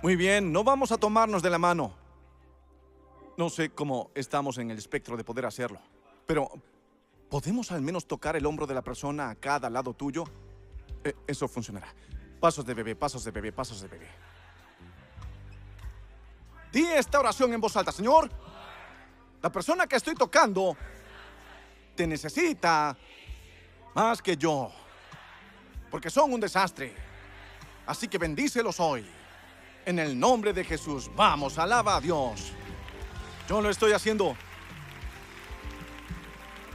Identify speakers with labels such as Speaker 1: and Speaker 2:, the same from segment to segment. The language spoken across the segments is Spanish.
Speaker 1: Muy bien, no vamos a tomarnos de la mano. No sé cómo estamos en el espectro de poder hacerlo, pero ¿podemos al menos tocar el hombro de la persona a cada lado tuyo? Eh, eso funcionará. Pasos de bebé, pasos de bebé, pasos de bebé. Di esta oración en voz alta, Señor. La persona que estoy tocando te necesita más que yo, porque son un desastre. Así que bendícelos hoy. En el nombre de Jesús, vamos, alaba a Dios. Yo lo estoy haciendo.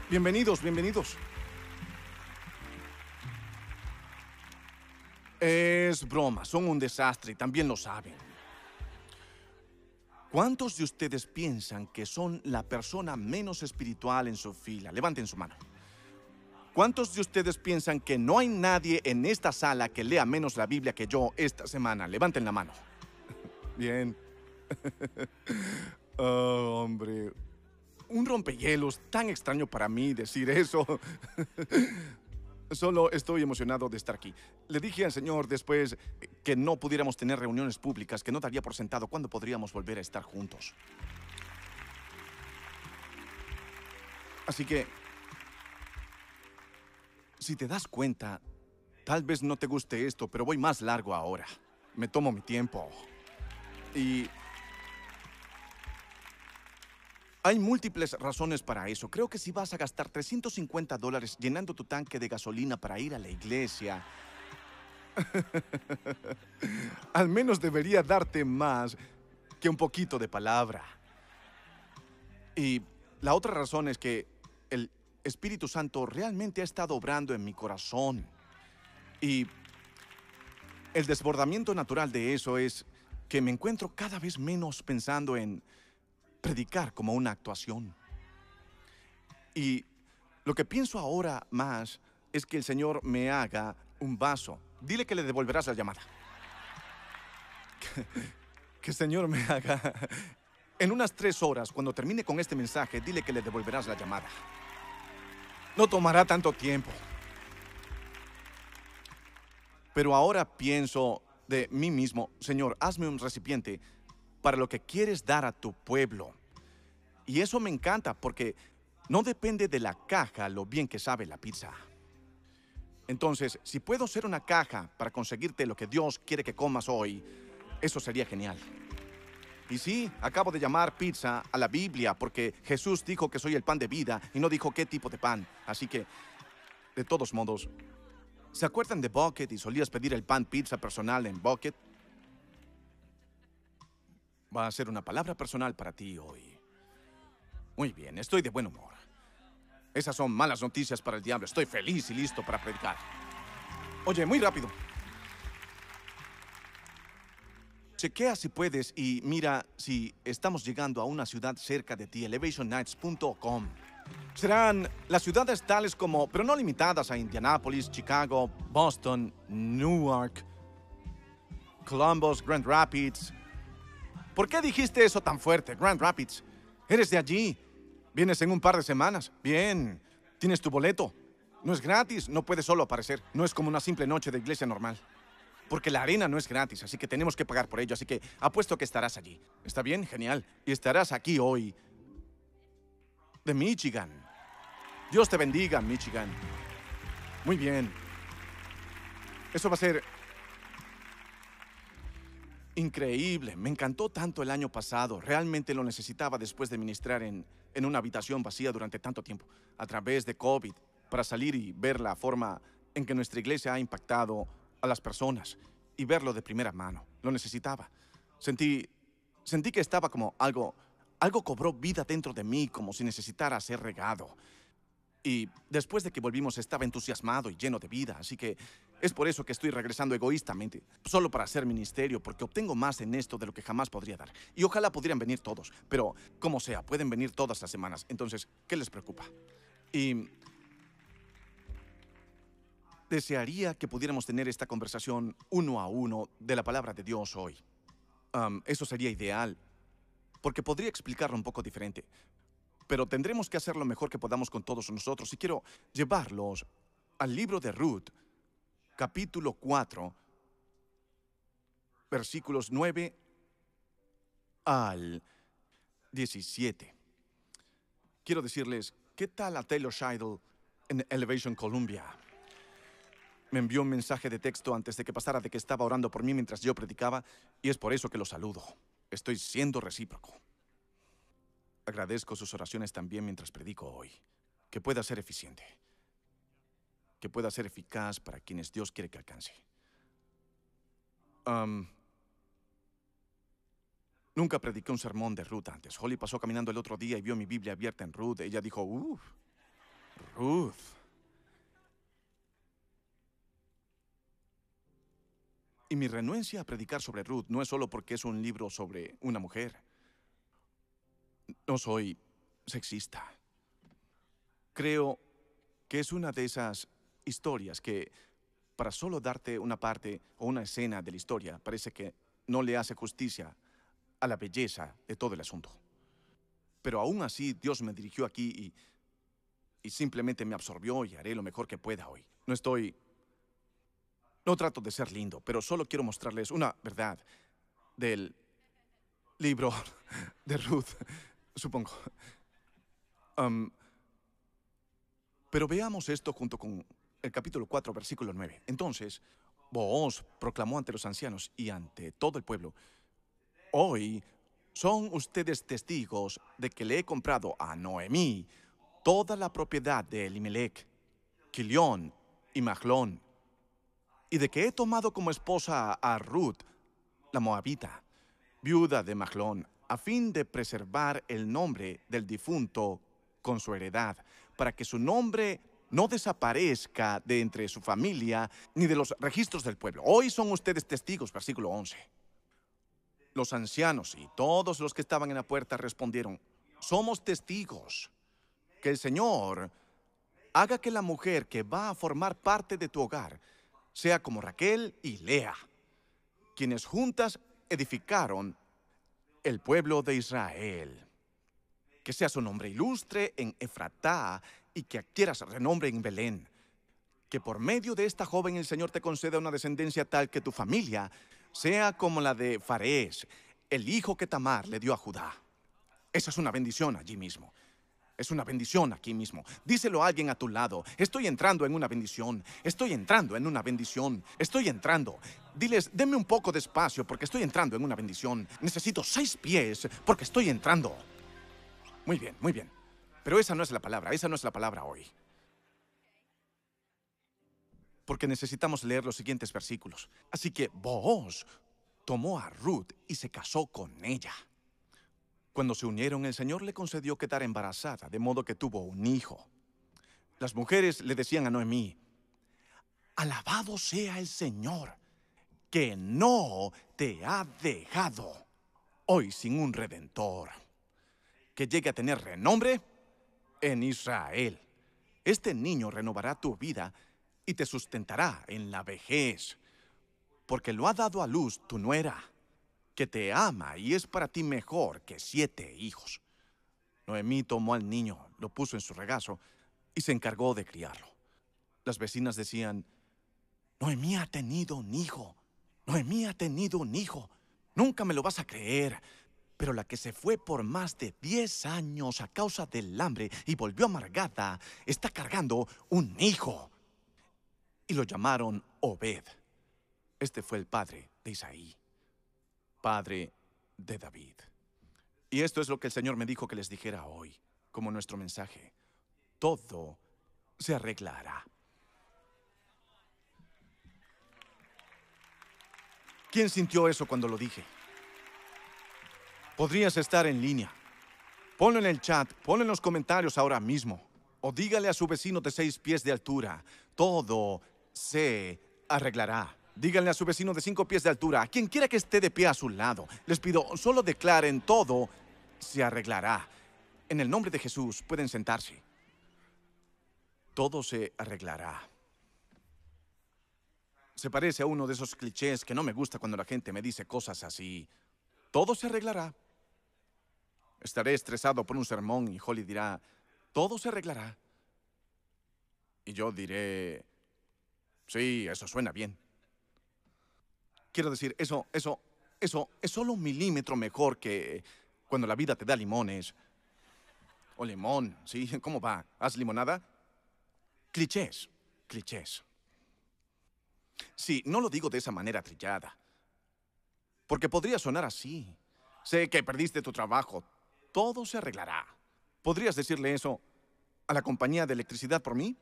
Speaker 1: Bienvenidos, bienvenidos. Es broma, son un desastre y también lo saben. ¿Cuántos de ustedes piensan que son la persona menos espiritual en su fila? Levanten su mano. ¿Cuántos de ustedes piensan que no hay nadie en esta sala que lea menos la Biblia que yo esta semana? Levanten la mano. Bien. Oh, hombre. Un rompehielos tan extraño para mí decir eso. Solo estoy emocionado de estar aquí. Le dije al Señor después que no pudiéramos tener reuniones públicas, que no daría por sentado cuándo podríamos volver a estar juntos. Así que, si te das cuenta, tal vez no te guste esto, pero voy más largo ahora. Me tomo mi tiempo. Y hay múltiples razones para eso. Creo que si vas a gastar 350 dólares llenando tu tanque de gasolina para ir a la iglesia, al menos debería darte más que un poquito de palabra. Y la otra razón es que el Espíritu Santo realmente ha estado obrando en mi corazón. Y el desbordamiento natural de eso es que me encuentro cada vez menos pensando en predicar como una actuación. Y lo que pienso ahora más es que el Señor me haga un vaso. Dile que le devolverás la llamada. Que, el Señor me haga... En unas tres horas, cuando termine con este mensaje, dile que le devolverás la llamada. No tomará tanto tiempo. Pero ahora pienso de mí mismo, Señor, hazme un recipiente para lo que quieres dar a tu pueblo. Y eso me encanta porque no depende de la caja lo bien que sabe la pizza. Entonces, si puedo ser una caja para conseguirte lo que Dios quiere que comas hoy, eso sería genial. Y sí, acabo de llamar pizza a la Biblia porque Jesús dijo que soy el pan de vida y no dijo qué tipo de pan. Así que, de todos modos, ¿se acuerdan de Bucket y solías pedir el pan pizza personal en Bucket? Va a ser una palabra personal para ti hoy. Muy bien, estoy de buen humor. Esas son malas noticias para el diablo. Estoy feliz y listo para predicar. Oye, muy rápido. Chequea si puedes y mira si estamos llegando a una ciudad cerca de ti, elevationnights.com. Serán las ciudades tales como, pero no limitadas a Indianapolis, Chicago, Boston, Newark, Columbus, Grand Rapids. ¿Por qué dijiste eso tan fuerte, Grand Rapids? Eres de allí. Vienes en un par de semanas. Bien. Tienes tu boleto. No es gratis, no puedes solo aparecer. No es como una simple noche de iglesia normal. Porque la arena no es gratis, así que tenemos que pagar por ello. Así que apuesto que estarás allí. ¿Está bien? Genial. Y estarás aquí hoy. De Michigan. Dios te bendiga, Michigan. Muy bien. Eso va a ser Increíble, me encantó tanto el año pasado, realmente lo necesitaba después de ministrar en, en una habitación vacía durante tanto tiempo, a través de COVID, para salir y ver la forma en que nuestra iglesia ha impactado a las personas y verlo de primera mano. Lo necesitaba. Sentí, sentí que estaba como algo, algo cobró vida dentro de mí, como si necesitara ser regado. Y después de que volvimos estaba entusiasmado y lleno de vida, así que es por eso que estoy regresando egoístamente, solo para hacer ministerio, porque obtengo más en esto de lo que jamás podría dar. Y ojalá pudieran venir todos, pero como sea, pueden venir todas las semanas. Entonces, ¿qué les preocupa? Y desearía que pudiéramos tener esta conversación uno a uno de la palabra de Dios hoy. eso sería ideal, porque podría explicarlo un poco diferente pero tendremos que hacer lo mejor que podamos con todos nosotros. Y quiero llevarlos al libro de Ruth, capítulo 4, versículos 9 al 17. Quiero decirles, ¿qué tal a Taylor Scheidel en Elevation Columbia? Me envió un mensaje de texto antes de que pasara de que estaba orando por mí mientras yo predicaba y es por eso que lo saludo. Estoy siendo recíproco. Agradezco sus oraciones también mientras predico hoy. Que pueda ser eficiente. Que pueda ser eficaz para quienes Dios quiere que alcance. Nunca prediqué un sermón de Ruth antes. Holly pasó caminando el otro día y vio mi Biblia abierta en Ruth. Ella dijo, uff, Ruth. Y mi renuencia a predicar sobre Ruth no es solo porque es un libro sobre una mujer. No soy sexista. Creo que es una de esas historias que, para solo darte una parte o una escena de la historia, parece que no le hace justicia a la belleza de todo el asunto. Pero aún así Dios me dirigió aquí y, y simplemente me absorbió y haré lo mejor que pueda hoy. No estoy... No trato de ser lindo, pero solo quiero mostrarles una verdad del libro de Ruth, supongo. Pero veamos esto junto con el capítulo 4, versículo 9. Entonces, Booz proclamó ante los ancianos y ante todo el pueblo, hoy son ustedes testigos de que le he comprado a Noemí toda la propiedad de Elimelech, Quilión y Mahlón, y de que he tomado como esposa a Ruth, la moabita, viuda de Mahlón, a fin de preservar el nombre del difunto con su heredad, para que su nombre no desaparezca de entre su familia ni de los registros del pueblo. Hoy son ustedes testigos, versículo 11. Los ancianos y todos los que estaban en la puerta respondieron, somos testigos que el Señor haga que la mujer que va a formar parte de tu hogar sea como Raquel y Lea, quienes juntas edificaron el pueblo de Israel. Que sea su nombre ilustre en Efratá y que adquieras renombre en Belén. Que por medio de esta joven el Señor te conceda una descendencia tal que tu familia sea como la de Farés, el hijo que Tamar le dio a Judá. Esa es una bendición allí mismo. Es una bendición aquí mismo. Díselo a alguien a tu lado. Estoy entrando en una bendición. Estoy entrando en una bendición. Estoy entrando. Diles, denme un poco de espacio porque estoy entrando en una bendición. Necesito seis pies porque estoy entrando. Muy bien, muy bien. Pero esa no es la palabra. Esa no es la palabra hoy. Porque necesitamos leer los siguientes versículos. Así que Booz tomó a Ruth y se casó con ella. Cuando se unieron, el Señor le concedió quedar embarazada, de modo que tuvo un hijo. Las mujeres le decían a Noemí, Alabado sea el Señor, que no te ha dejado hoy sin un redentor, que llegue a tener renombre en Israel. Este niño renovará tu vida y te sustentará en la vejez, porque lo ha dado a luz tu nuera que te ama y es para ti mejor que siete hijos. Noemí tomó al niño, lo puso en su regazo y se encargó de criarlo. Las vecinas decían, Noemí ha tenido un hijo, Noemí ha tenido un hijo, nunca me lo vas a creer. Pero la que se fue por más de diez años a causa del hambre y volvió amargada, está cargando un hijo. Y lo llamaron Obed. Este fue el padre de Isaí padre de David. Y esto es lo que el Señor me dijo que les dijera hoy, como nuestro mensaje. Todo se arreglará. ¿Quién sintió eso cuando lo dije? Podrías estar en línea. Ponlo en el chat, ponlo en los comentarios ahora mismo. O dígale a su vecino de seis pies de altura, todo se arreglará. Díganle a su vecino de cinco pies de altura, a quien quiera que esté de pie a su lado, les pido, solo declaren todo, se arreglará. En el nombre de Jesús pueden sentarse. Todo se arreglará. Se parece a uno de esos clichés que no me gusta cuando la gente me dice cosas así. Todo se arreglará. Estaré estresado por un sermón y Holly dirá, todo se arreglará. Y yo diré, sí, eso suena bien. Quiero decir, eso, eso, eso es solo un milímetro mejor que cuando la vida te da limones. O limón, ¿sí? ¿Cómo va? ¿Haz limonada? Clichés, clichés. Sí, no lo digo de esa manera trillada. Porque podría sonar así. Sé que perdiste tu trabajo. Todo se arreglará. ¿Podrías decirle eso a la compañía de electricidad por mí?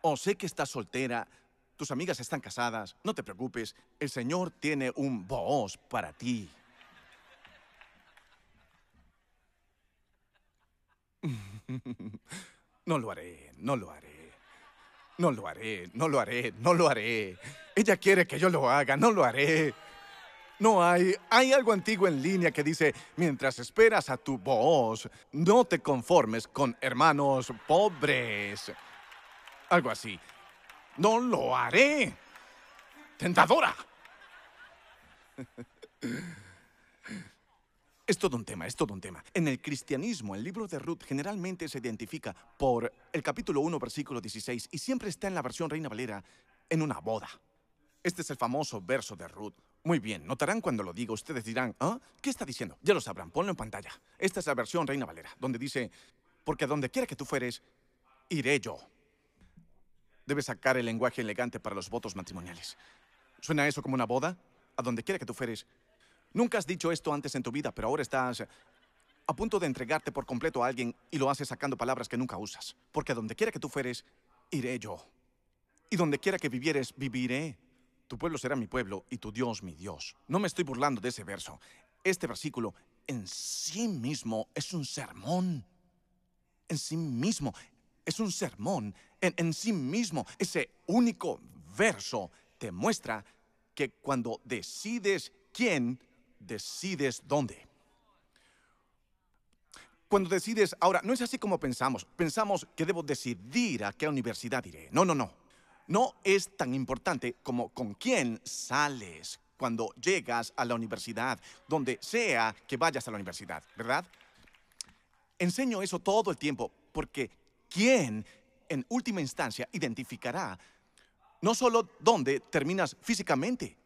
Speaker 1: O sé que estás soltera, tus amigas están casadas, no te preocupes, el Señor tiene un voz para ti. No lo haré, no lo haré. No lo haré, no lo haré, no lo haré. Ella quiere que yo lo haga, no lo haré. No hay, hay algo antiguo en línea que dice, mientras esperas a tu voz, no te conformes con hermanos pobres. Algo así. No lo haré. Tentadora. Es todo un tema, es todo un tema. En el cristianismo, el libro de Ruth generalmente se identifica por el capítulo 1, versículo 16, y siempre está en la versión Reina Valera en una boda. Este es el famoso verso de Ruth. Muy bien, notarán cuando lo diga, ustedes dirán, ¿ah? ¿Qué está diciendo? Ya lo sabrán, ponlo en pantalla. Esta es la versión Reina Valera, donde dice, porque a donde quiera que tú fueres, iré yo. Debes sacar el lenguaje elegante para los votos matrimoniales. ¿Suena eso como una boda? A donde quiera que tú fueres, Nunca has dicho esto antes en tu vida, pero ahora estás a punto de entregarte por completo a alguien y lo haces sacando palabras que nunca usas. Porque a donde quiera que tú fueres, iré yo. Y donde quiera que vivieres, viviré. Tu pueblo será mi pueblo y tu Dios mi Dios. No me estoy burlando de ese verso. Este versículo en sí mismo es un sermón. En sí mismo es un sermón. En, sí mismo, ese único verso te muestra que cuando decides quién decides dónde. Cuando decides, ahora, no es así como pensamos. Pensamos que debo decidir a qué universidad iré. No, no, no. No es tan importante como con quién sales cuando llegas a la universidad, donde sea que vayas a la universidad, ¿verdad? Enseño eso todo el tiempo porque quién en última instancia identificará no solo dónde terminas físicamente,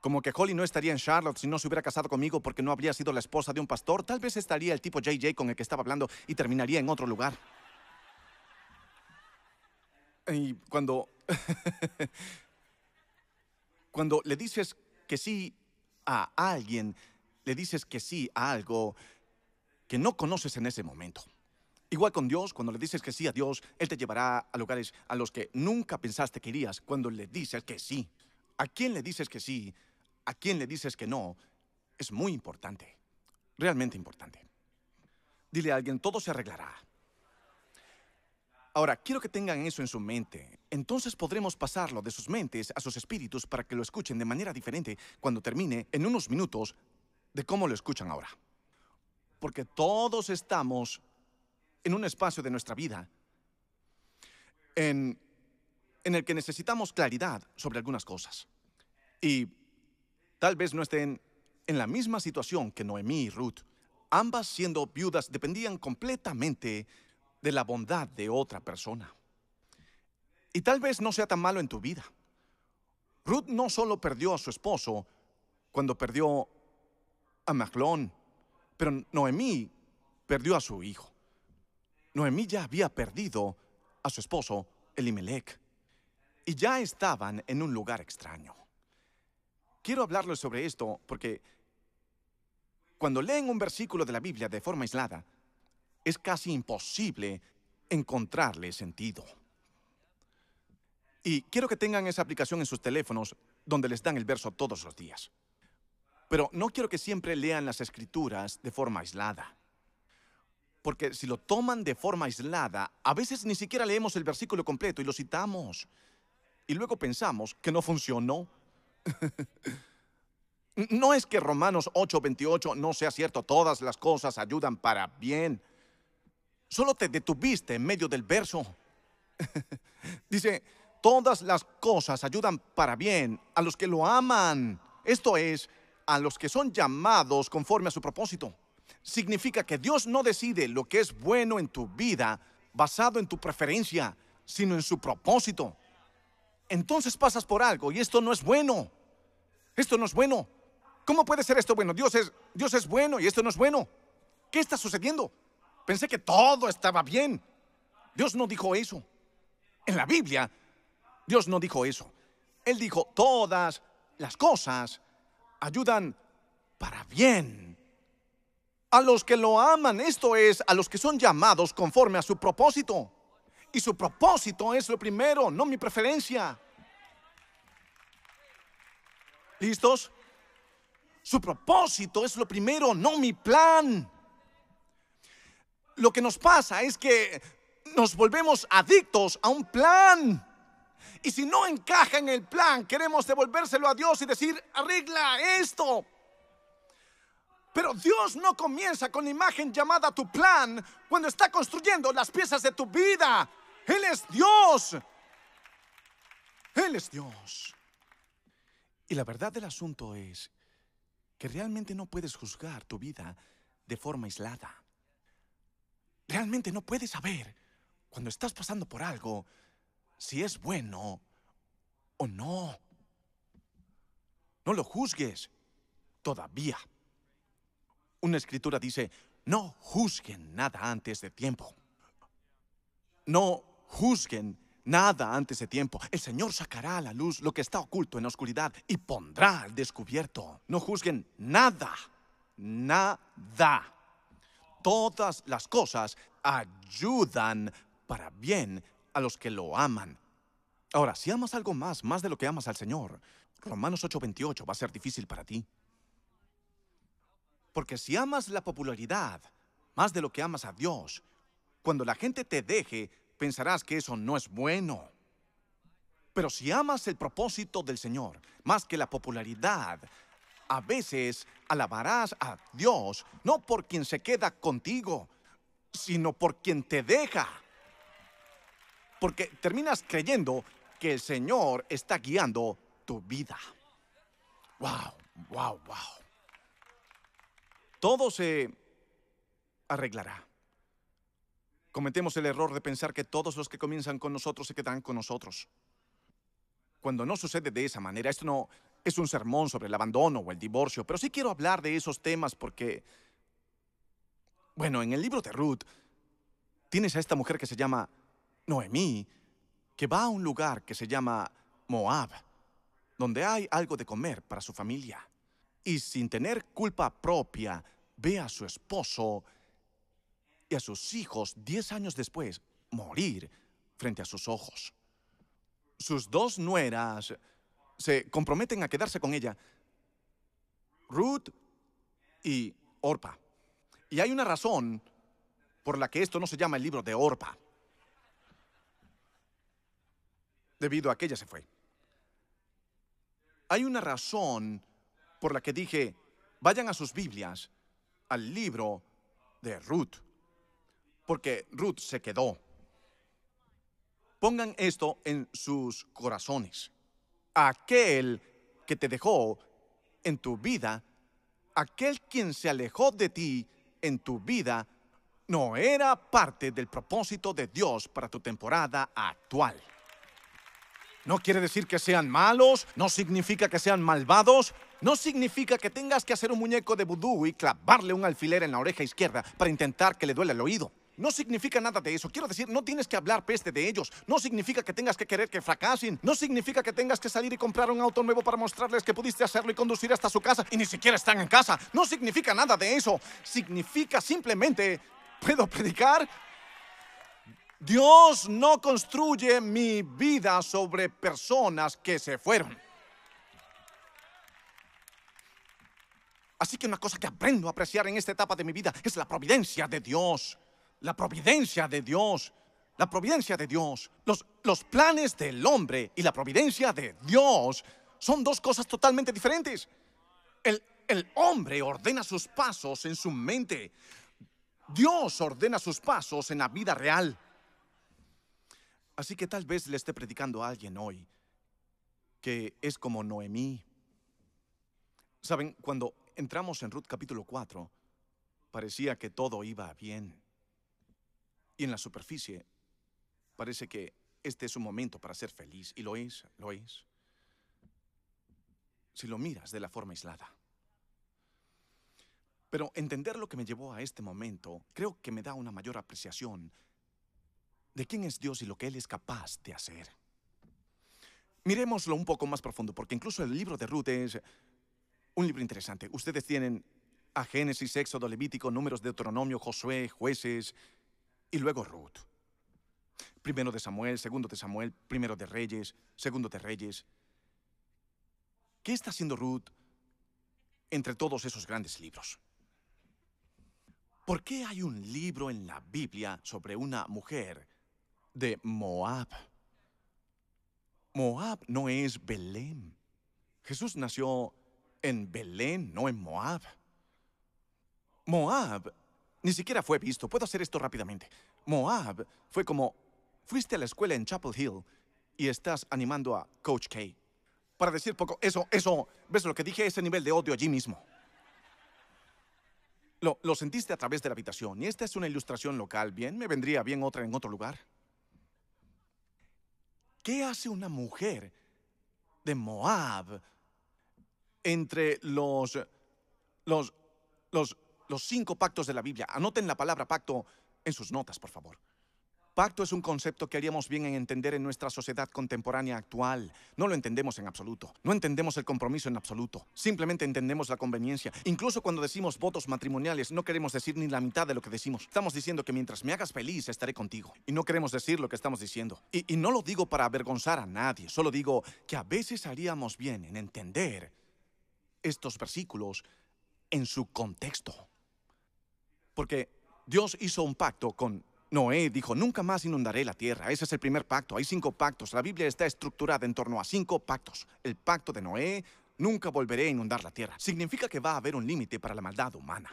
Speaker 1: como que Holly no estaría en Charlotte si no se hubiera casado conmigo porque no habría sido la esposa de un pastor. Tal vez estaría el tipo JJ con el que estaba hablando y terminaría en otro lugar. Y cuando... cuando le dices que sí a alguien, le dices que sí a algo que no conoces en ese momento. Igual con Dios, cuando le dices que sí a Dios, Él te llevará a lugares a los que nunca pensaste que irías cuando le dices que sí. ¿A quién le dices que sí? a quién le dices que no es muy importante, realmente importante. Dile a alguien, todo se arreglará. Ahora, quiero que tengan eso en su mente. Entonces podremos pasarlo de sus mentes a sus espíritus para que lo escuchen de manera diferente cuando termine en unos minutos de cómo lo escuchan ahora. Porque todos estamos en un espacio de nuestra vida en, el que necesitamos claridad sobre algunas cosas. Y tal vez no estén en la misma situación que Noemí y Ruth. Ambas siendo viudas dependían completamente de la bondad de otra persona. Y tal vez no sea tan malo en tu vida. Ruth no solo perdió a su esposo cuando perdió a Maglón, pero Noemí perdió a su hijo. Noemí ya había perdido a su esposo Elimelech y ya estaban en un lugar extraño. Quiero hablarles sobre esto porque cuando leen un versículo de la Biblia de forma aislada, es casi imposible encontrarle sentido. Y quiero que tengan esa aplicación en sus teléfonos donde les dan el verso todos los días. Pero no quiero que siempre lean las escrituras de forma aislada. Porque si lo toman de forma aislada, a veces ni siquiera leemos el versículo completo y lo citamos. Y luego pensamos que no funcionó No es que Romanos 8:28 no sea cierto, todas las cosas ayudan para bien. Solo te detuviste en medio del verso. Dice, todas las cosas ayudan para bien a los que lo aman. Esto es, a los que son llamados conforme a su propósito. Significa que Dios no decide lo que es bueno en tu vida basado en tu preferencia, sino en su propósito. entonces pasas por algo y esto no es bueno. Esto no es bueno. ¿Cómo puede ser esto bueno? Dios es, Dios es bueno y esto no es bueno. ¿Qué está sucediendo? Pensé que todo estaba bien. Dios no dijo eso. En la Biblia, Dios no dijo eso. Él dijo, todas las cosas ayudan para bien. A los que lo aman, esto es, a los que son llamados conforme a su propósito. Y su propósito es lo primero, no mi preferencia. ¿Listos? Su propósito es lo primero, no mi plan. Lo que nos pasa es que nos volvemos adictos a un plan. Y si no encaja en el plan, queremos devolvérselo a Dios y decir, arregla esto. Pero Dios no comienza con la imagen llamada tu plan cuando está construyendo las piezas de tu vida. Él es Dios. Él es Dios. Y la verdad del asunto es que realmente no puedes juzgar tu vida de forma aislada. Realmente no puedes saber cuando estás pasando por algo si es bueno o no. No lo juzgues todavía. Una escritura dice, no juzguen nada antes de tiempo. No juzguen nada antes de tiempo. El Señor sacará a la luz lo que está oculto en la oscuridad y pondrá al descubierto. No juzguen nada, nada. Todas las cosas ayudan para bien a los que lo aman. Ahora, si amas algo más, más de lo que amas al Señor, Romanos 8:28 va a ser difícil para ti. Porque si amas la popularidad más de lo que amas a Dios, cuando la gente te deje, pensarás que eso no es bueno. Pero si amas el propósito del Señor más que la popularidad, a veces alabarás a Dios no por quien se queda contigo, sino por quien te deja. Porque terminas creyendo que el Señor está guiando tu vida. Wow, wow, wow. Todo se arreglará. Cometemos el error de pensar que todos los que comienzan con nosotros se quedan con nosotros. Cuando no sucede de esa manera, esto no es un sermón sobre el abandono o el divorcio, pero sí quiero hablar de esos temas porque, bueno, en el libro de Ruth tienes a esta mujer que se llama Noemí, que va a un lugar que se llama Moab, donde hay algo de comer para su familia. Y sin tener culpa propia, ve a su esposo y a sus hijos diez años después morir frente a sus ojos. Sus dos nueras se comprometen a quedarse con ella, Ruth y Orpa. Y hay una razón por la que esto no se llama el libro de Orpa. Debido a que ella se fue. Hay una razón por la que dije, vayan a sus Biblias al libro de Ruth porque Ruth se quedó. Pongan esto en sus corazones. Aquel que te dejó en tu vida, aquel quien se alejó de ti en tu vida, no era parte del propósito de Dios para tu temporada actual. No quiere decir que sean malos, no significa que sean malvados, no significa que tengas que hacer un muñeco de vudú y clavarle un alfiler en la oreja izquierda para intentar que le duele el oído. No significa nada de eso. Quiero decir, no tienes que hablar peste de ellos. No significa que tengas que querer que fracasen. No significa que tengas que salir y comprar un auto nuevo para mostrarles que pudiste hacerlo y conducir hasta su casa y ni siquiera están en casa. No significa nada de eso. Significa simplemente, ¿puedo predicar? Dios no construye mi vida sobre personas que se fueron. Así que una cosa que aprendo a apreciar en esta etapa de mi vida es la providencia de Dios la providencia de Dios. La providencia de Dios. Los, los planes del hombre y la providencia de Dios son dos cosas totalmente diferentes. El, el hombre ordena sus pasos en su mente. Dios ordena sus pasos en la vida real. Así que tal vez le esté predicando a alguien hoy que es como Noemí. Saben, cuando entramos en Ruth capítulo 4, parecía que todo iba bien. Y en la superficie parece que este es un momento para ser feliz, y lo es, lo es, si lo miras de la forma aislada. Pero entender lo que me llevó a este momento creo que me da una mayor apreciación de quién es Dios y lo que Él es capaz de hacer. Miremoslo un poco más profundo, porque incluso el libro de Ruth es un libro interesante. Ustedes tienen a Génesis, Éxodo, Levítico, Números, de Deuteronomio, Josué, Jueces y luego Ruth. Primero de Samuel, segundo de Samuel, primero de Reyes, segundo de Reyes. ¿Qué está haciendo Ruth entre todos esos grandes libros? ¿Por qué hay un libro en la Biblia sobre una mujer de Moab? Moab no es Belén. Jesús nació en Belén, no en Moab. Moab ni siquiera fue visto. Puedo hacer esto rápidamente. Moab fue como, fuiste a la escuela en Chapel Hill y estás animando a Coach K. Para decir poco, eso, eso, ¿ves lo que dije? Ese nivel de odio allí mismo. Lo, lo sentiste a través de la habitación y esta es una ilustración local. Bien, me vendría bien otra en otro lugar. ¿Qué hace una mujer de Moab entre los, los, los, los cinco pactos de la Biblia? Anoten la palabra pacto en sus notas, por favor. Pacto es un concepto que haríamos bien en entender en nuestra sociedad contemporánea actual. No lo entendemos en absoluto. No entendemos el compromiso en absoluto. Simplemente entendemos la conveniencia. Incluso cuando decimos votos matrimoniales, no queremos decir ni la mitad de lo que decimos. Estamos diciendo que mientras me hagas feliz, estaré contigo. Y no queremos decir lo que estamos diciendo. Y, y no lo digo para avergonzar a nadie. Solo digo que a veces haríamos bien en entender estos versículos en su contexto. Porque Dios hizo un pacto con Noé dijo, nunca más inundaré la tierra. Ese es el primer pacto. Hay cinco pactos. La Biblia está estructurada en torno a cinco pactos. El pacto de Noé, nunca volveré a inundar la tierra. Significa que va a haber un límite para la maldad humana.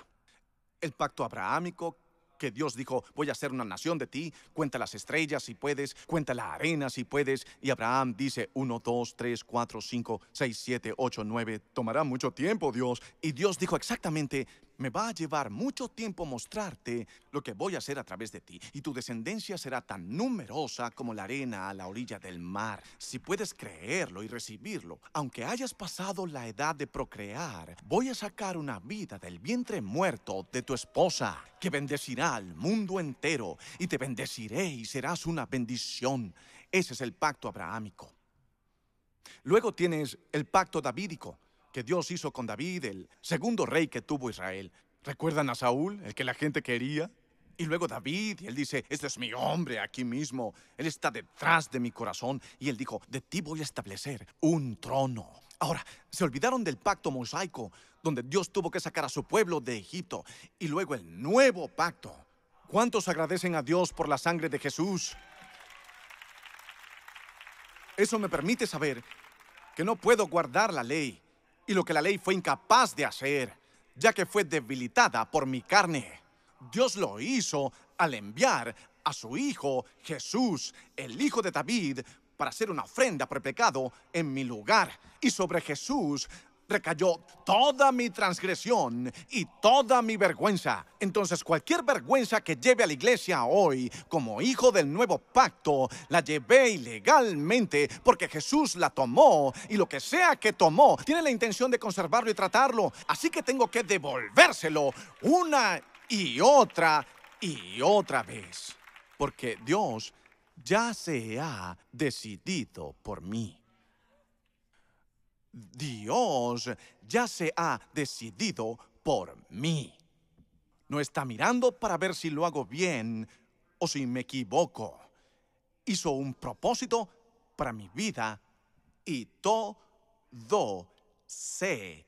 Speaker 1: El pacto abrahámico, que Dios dijo, voy a hacer una nación de ti, cuenta las estrellas si puedes, cuenta la arena si puedes. Y Abraham dice, uno, dos, tres, cuatro, cinco, seis, siete, ocho, nueve, tomará mucho tiempo Dios. Y Dios dijo exactamente, me va a llevar mucho tiempo mostrarte lo que voy a hacer a través de ti, y tu descendencia será tan numerosa como la arena a la orilla del mar. Si puedes creerlo y recibirlo, aunque hayas pasado la edad de procrear, voy a sacar una vida del vientre muerto de tu esposa, que bendecirá al mundo entero, y te bendeciré y serás una bendición. Ese es el pacto abrahámico. Luego tienes el pacto davídico que Dios hizo con David, el segundo rey que tuvo Israel. ¿Recuerdan a Saúl, el que la gente quería? Y luego David, y él dice, este es mi hombre aquí mismo, él está detrás de mi corazón. Y él dijo, de ti voy a establecer un trono. Ahora, se olvidaron del pacto mosaico, donde Dios tuvo que sacar a su pueblo de Egipto. Y luego el nuevo pacto. ¿Cuántos agradecen a Dios por la sangre de Jesús? Eso me permite saber que no puedo guardar la ley, y lo que la ley fue incapaz de hacer, ya que fue debilitada por mi carne. Dios lo hizo al enviar a su Hijo Jesús, el Hijo de David, para hacer una ofrenda por el pecado en mi lugar. Y sobre Jesús recayó toda mi transgresión y toda mi vergüenza. Entonces cualquier vergüenza que lleve a la iglesia hoy como hijo del nuevo pacto, la llevé ilegalmente porque Jesús la tomó y lo que sea que tomó tiene la intención de conservarlo y tratarlo. Así que tengo que devolvérselo una y otra y otra vez. Porque Dios ya se ha decidido por mí. Dios ya se ha decidido por mí. No está mirando para ver si lo hago bien o si me equivoco. Hizo un propósito para mi vida y todo se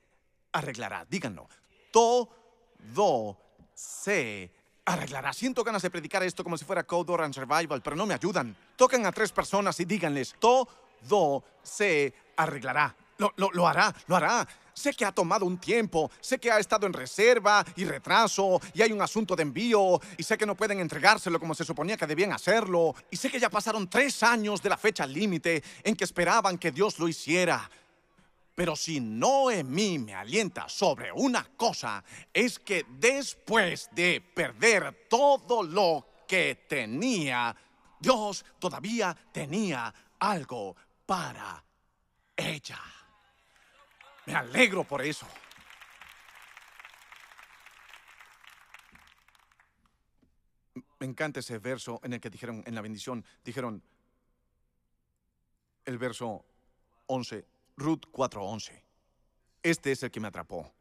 Speaker 1: arreglará. Díganlo. Todo se arreglará. Siento ganas de predicar esto como si fuera Code Orange Survival, pero no me ayudan. Toquen a tres personas y díganles, todo se arreglará. Lo, lo, hará, lo hará. Sé que ha tomado un tiempo, sé que ha estado en reserva y retraso, y hay un asunto de envío, y sé que no pueden entregárselo como se suponía que debían hacerlo, y sé que ya pasaron tres años de la fecha límite en que esperaban que Dios lo hiciera. Pero si Noemí me alienta sobre una cosa, es que después de perder todo lo que tenía, Dios todavía tenía algo para ella. Me alegro por eso. Me encanta ese verso en el que dijeron, en la bendición, dijeron, el verso 11, Ruth 4:11. Este es el que me atrapó.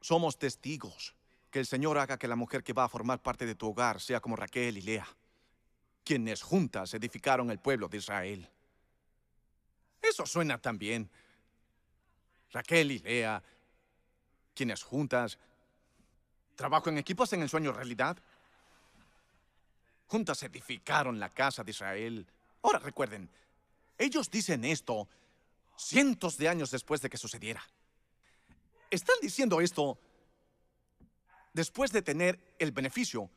Speaker 1: Somos testigos que el Señor haga que la mujer que va a formar parte de tu hogar sea como Raquel y Lea, quienes juntas edificaron el pueblo de Israel. Eso suena tan bien. Raquel y Lea, quienes juntas trabajo en equipos en el sueño realidad. Juntas edificaron la casa de Israel. Ahora recuerden, ellos dicen esto cientos de años después de que sucediera. Están diciendo esto después de tener el beneficio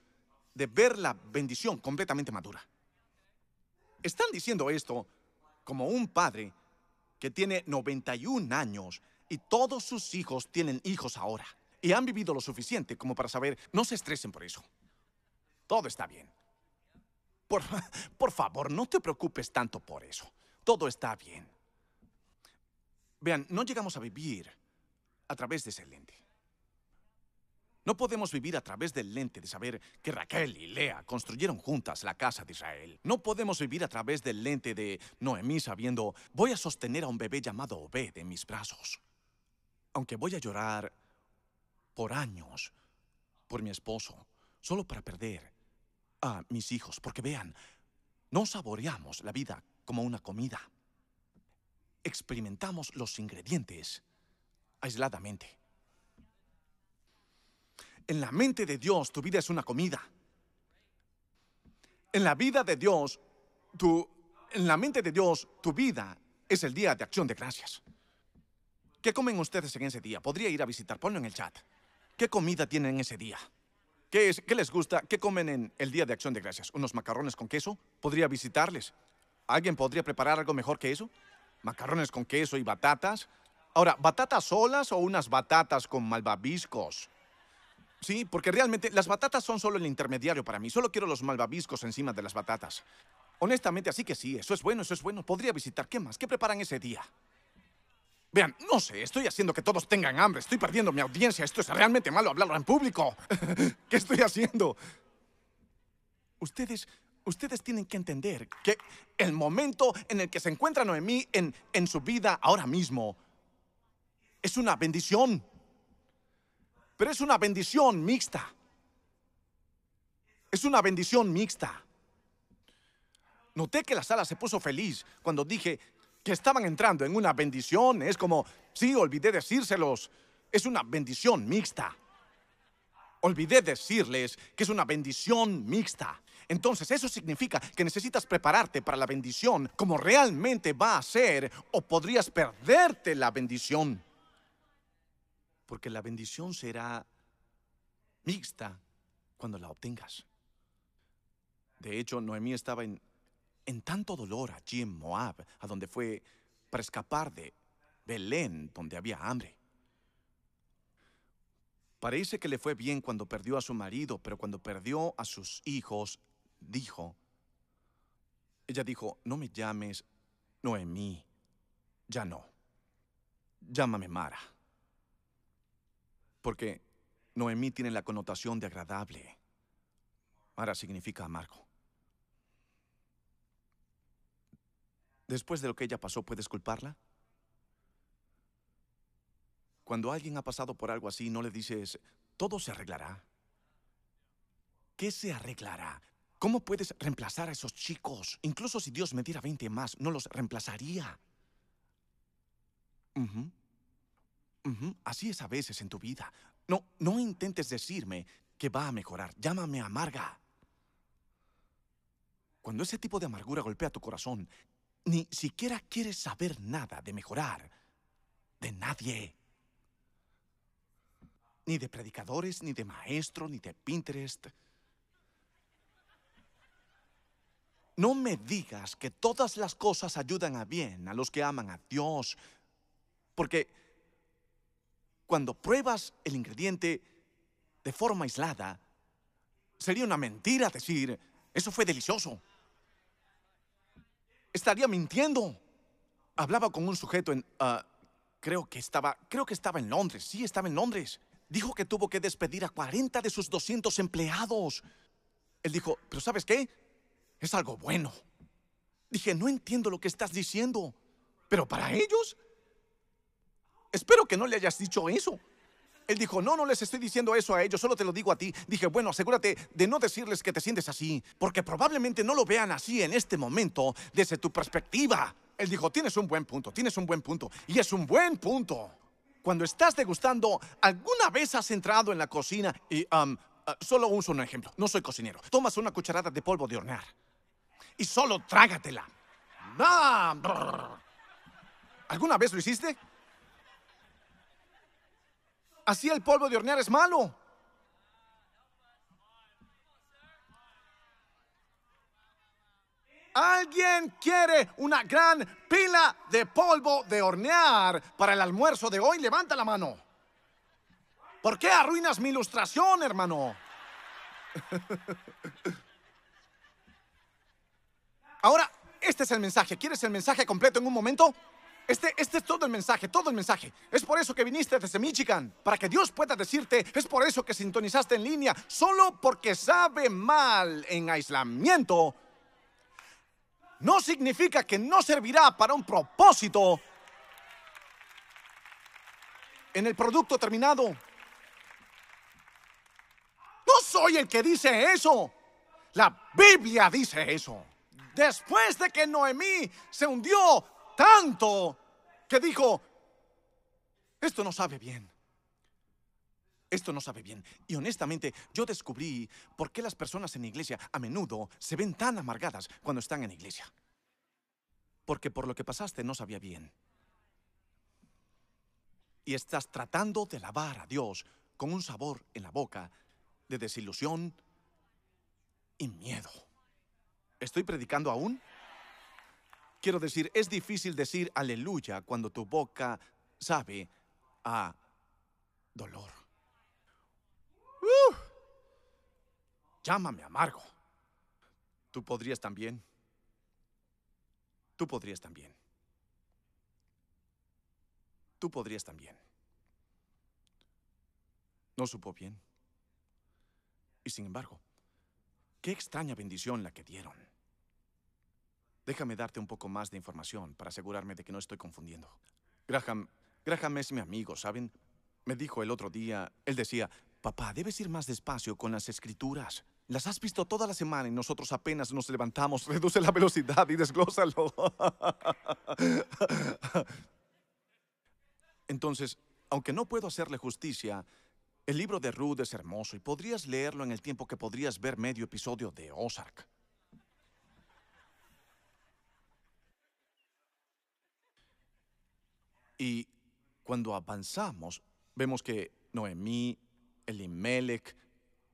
Speaker 1: de ver la bendición completamente madura. Están diciendo esto como un padre que tiene 91 años y todos sus hijos tienen hijos ahora y han vivido lo suficiente como para saber, no se estresen por eso. Todo está bien. Por, por favor, no te preocupes tanto por eso. Todo está bien. Vean, no llegamos a vivir a través de ese lente. No podemos vivir a través del lente de saber que Raquel y Lea construyeron juntas la casa de Israel. No podemos vivir a través del lente de Noemí sabiendo, voy a sostener a un bebé llamado Obed en mis brazos. Aunque voy a llorar por años por mi esposo, solo para perder a mis hijos. Porque vean, no saboreamos la vida como una comida. Experimentamos los ingredientes aisladamente. En la mente de Dios, tu vida es una comida. En la vida de Dios, tu, en la mente de Dios, tu vida es el día de acción de gracias. ¿Qué comen ustedes en ese día? Podría ir a visitar, ponlo en el chat. ¿Qué comida tienen ese día? ¿Qué, es, ¿Qué les gusta? ¿Qué comen en el día de acción de gracias? ¿Unos macarrones con queso? Podría visitarles. ¿Alguien podría preparar algo mejor que eso? Macarrones con queso y batatas. Ahora, ¿batatas solas o unas batatas con malvaviscos? Sí, porque realmente las batatas son solo el intermediario para mí. Solo quiero los malvaviscos encima de las batatas. Honestamente, así que sí, eso es bueno, eso es bueno. Podría visitar. ¿Qué más? ¿Qué preparan ese día? Vean, no sé, estoy haciendo que todos tengan hambre. Estoy perdiendo mi audiencia. Esto es realmente malo hablarlo en público. ¿Qué estoy haciendo? Ustedes, ustedes tienen que entender que el momento en el que se encuentra Noemí en, en su vida ahora mismo es una bendición pero es una bendición mixta. Es una bendición mixta. Noté que la sala se puso feliz cuando dije que estaban entrando en una bendición. Es como, sí, olvidé decírselos. Es una bendición mixta. Olvidé decirles que es una bendición mixta. Entonces eso significa que necesitas prepararte para la bendición como realmente va a ser o podrías perderte la bendición porque la bendición será mixta cuando la obtengas. De hecho, Noemí estaba en, en tanto dolor allí en Moab, a donde fue para escapar de Belén, donde había hambre. Parece que le fue bien cuando perdió a su marido, pero cuando perdió a sus hijos, dijo, ella dijo, no me llames Noemí, ya no, llámame Mara porque Noemí tiene la connotación de agradable. Mara significa amargo. Después de lo que ella pasó, ¿puedes culparla? Cuando alguien ha pasado por algo así, no le dices, todo se arreglará. ¿Qué se arreglará? ¿Cómo puedes reemplazar a esos chicos? Incluso si Dios me diera 20 más, no los reemplazaría. Así es a veces en tu vida. No, no intentes decirme que va a mejorar. Llámame amarga. Cuando ese tipo de amargura golpea tu corazón, ni siquiera quieres saber nada de mejorar. De nadie. Ni de predicadores, ni de maestro, ni de Pinterest. No me digas que todas las cosas ayudan a bien a los que aman a Dios. Porque cuando pruebas el ingrediente de forma aislada, sería una mentira decir, eso fue delicioso. estaría mintiendo. Hablaba con un sujeto en... ah, creo que estaba... Creo que estaba en Londres. Sí, estaba en Londres. Dijo que tuvo que despedir a 40 de sus 200 empleados. Él dijo, pero ¿sabes qué? Es algo bueno. Dije, no entiendo lo que estás diciendo. Pero para ellos... Espero que no le hayas dicho eso. Él dijo, no, no les estoy diciendo eso a ellos, solo te lo digo a ti. Dije, bueno, asegúrate de no decirles que te sientes así, porque probablemente no lo vean así en este momento desde tu perspectiva. Él dijo, tienes un buen punto, tienes un buen punto, y es un buen punto. Cuando estás degustando, ¿alguna vez has entrado en la cocina y, um, uh, solo uso un ejemplo, no soy cocinero, tomas una cucharada de polvo de hornear y solo trágatela. ¡Ah! ¿Alguna vez lo hiciste? Así el polvo de hornear es malo. ¿Alguien quiere una gran pila de polvo de hornear para el almuerzo de hoy? Levanta la mano. ¿Por qué arruinas mi ilustración, hermano? Ahora, este es el mensaje. ¿Quieres el mensaje completo en un momento? Este, este es todo el mensaje, todo el mensaje. Es por eso que viniste desde Michigan, para que Dios pueda decirte, es por eso que sintonizaste en línea, solo porque sabe mal en aislamiento, no significa que no servirá para un propósito en el producto terminado. No soy el que dice eso. La Biblia dice eso. Después de que Noemí se hundió tanto que dijo, esto no sabe bien. Esto no sabe bien. Y honestamente, yo descubrí por qué las personas en iglesia a menudo se ven tan amargadas cuando están en iglesia. Porque por lo que pasaste no sabía bien. Y estás tratando de lavar a Dios con un sabor en la boca de desilusión y miedo. ¿Estoy predicando aún? Quiero decir, es difícil decir aleluya cuando tu boca sabe a dolor. Uh, llámame amargo. Tú podrías también. Tú podrías también. Tú podrías también. No supo bien. Y sin embargo, qué extraña bendición la que dieron. Déjame darte un poco más de información para asegurarme de que no estoy confundiendo. Graham, Graham es mi amigo, ¿saben? Me dijo el otro día, él decía, papá, debes ir más despacio con las escrituras. Las has visto toda la semana y nosotros apenas nos levantamos. Reduce la velocidad y desglósalo. Entonces, aunque no puedo hacerle justicia, el libro de Ruth es hermoso y podrías leerlo en el tiempo que podrías ver medio episodio de Ozark. Y cuando avanzamos, vemos que Noemí, Elimelech,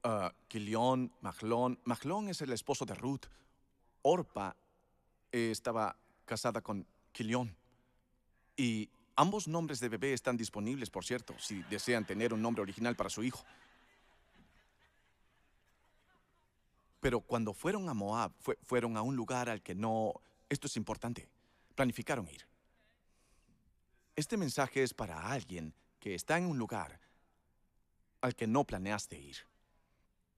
Speaker 1: uh, Kilión, Mahlón, Mahlón es el esposo de Ruth, Orpa eh, estaba casada con Kilión. Y ambos nombres de bebé están disponibles, por cierto, si desean tener un nombre original para su hijo. Pero cuando fueron a Moab, fueron a un lugar al que no, esto es importante, planificaron ir. Este mensaje es para alguien que está en un lugar al que no planeaste ir.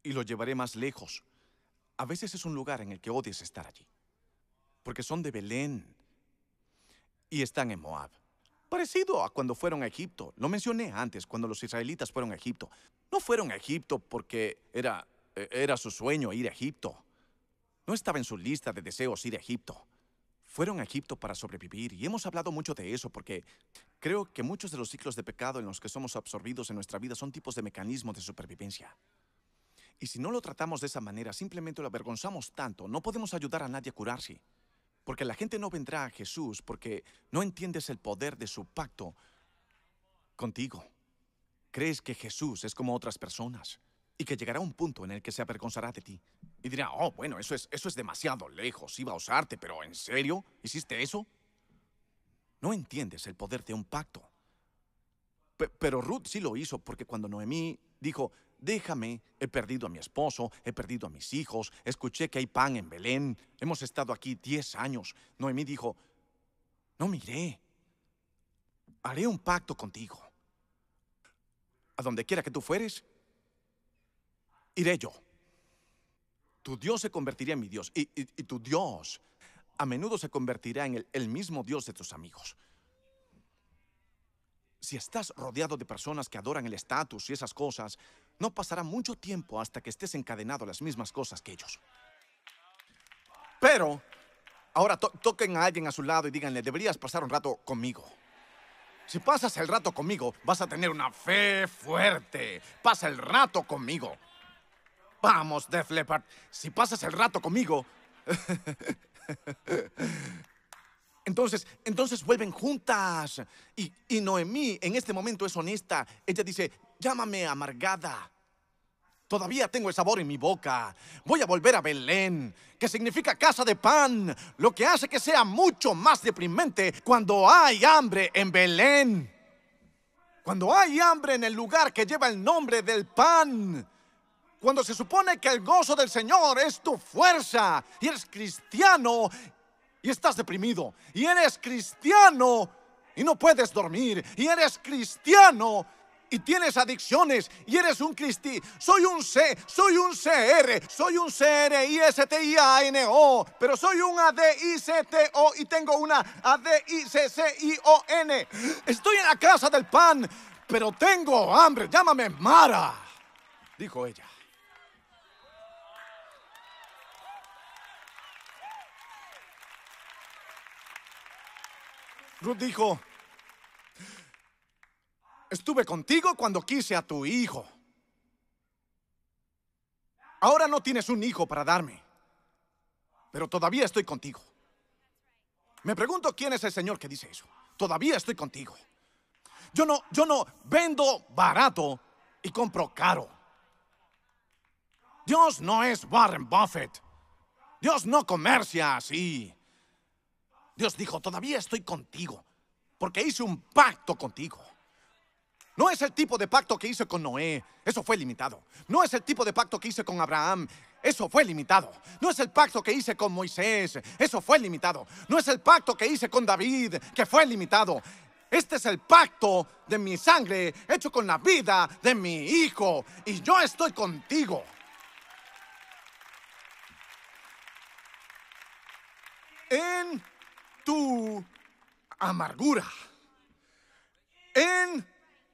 Speaker 1: Y lo llevaré más lejos. A veces es un lugar en el que odias estar allí. Porque son de Belén y están en Moab. Parecido a cuando fueron a Egipto. Lo mencioné antes, cuando los israelitas fueron a Egipto. No fueron a Egipto porque era, era su sueño ir a Egipto. No estaba en su lista de deseos ir a Egipto fueron a Egipto para sobrevivir y hemos hablado mucho de eso porque creo que muchos de los ciclos de pecado en los que somos absorbidos en nuestra vida son tipos de mecanismos de supervivencia. Y si no lo tratamos de esa manera, simplemente lo avergonzamos tanto, no podemos ayudar a nadie a curarse. Porque la gente no vendrá a Jesús porque no entiendes el poder de su pacto contigo. Crees que Jesús es como otras personas y que llegará un punto en el que se avergonzará de ti. Y dirá, oh, bueno, eso es, eso es demasiado lejos, iba a usarte, pero ¿en serio? ¿Hiciste eso? No entiendes el poder de un pacto. pero Ruth sí lo hizo porque cuando Noemí dijo, déjame, he perdido a mi esposo, he perdido a mis hijos, escuché que hay pan en Belén, hemos estado aquí 10 años. Noemí dijo, no miré, haré un pacto contigo. A donde quiera que tú fueres, iré yo. Tu Dios se convertirá en mi Dios y, tu Dios a menudo se convertirá en el mismo Dios de tus amigos. Si estás rodeado de personas que adoran el estatus y esas cosas, no pasará mucho tiempo hasta que estés encadenado a las mismas cosas que ellos. Pero, ahora toquen a alguien a su lado y díganle, deberías pasar un rato conmigo. Si pasas el rato conmigo, vas a tener una fe fuerte. Pasa el rato conmigo. Vamos, Def Leppard, si pasas el rato conmigo... Entonces, entonces vuelven juntas. Y, y Noemí en este momento es honesta. Ella dice, llámame amargada. Todavía tengo el sabor en mi boca. Voy a volver a Belén, que significa casa de pan, lo que hace que sea mucho más deprimente cuando hay hambre en Belén. Cuando hay hambre en el lugar que lleva el nombre del pan. Cuando se supone que el gozo del Señor es tu fuerza y eres cristiano y estás deprimido y eres cristiano y no puedes dormir y eres cristiano y tienes adicciones y eres un cristi, soy un C, soy un CR, soy un CR I S T I A N O, pero soy un A D I C T O y tengo una A D I C C I O N. Estoy en la casa del pan, pero tengo hambre, llámame Mara, dijo ella. Ruth dijo, estuve contigo cuando quise a tu hijo. Ahora no tienes un hijo para darme, pero todavía estoy contigo. Me pregunto quién es el Señor que dice eso. Todavía estoy contigo. Yo no, yo no vendo barato y compro caro. Dios no es Warren Buffett. Dios no comercia así. Dios dijo, todavía estoy contigo, porque hice un pacto contigo. No es el tipo de pacto que hice con Noé, eso fue limitado. No es el tipo de pacto que hice con Abraham, eso fue limitado. No es el pacto que hice con Moisés, eso fue limitado. No es el pacto que hice con David, que fue limitado. Este es el pacto de mi sangre hecho con la vida de mi hijo y yo estoy contigo. En tu amargura, en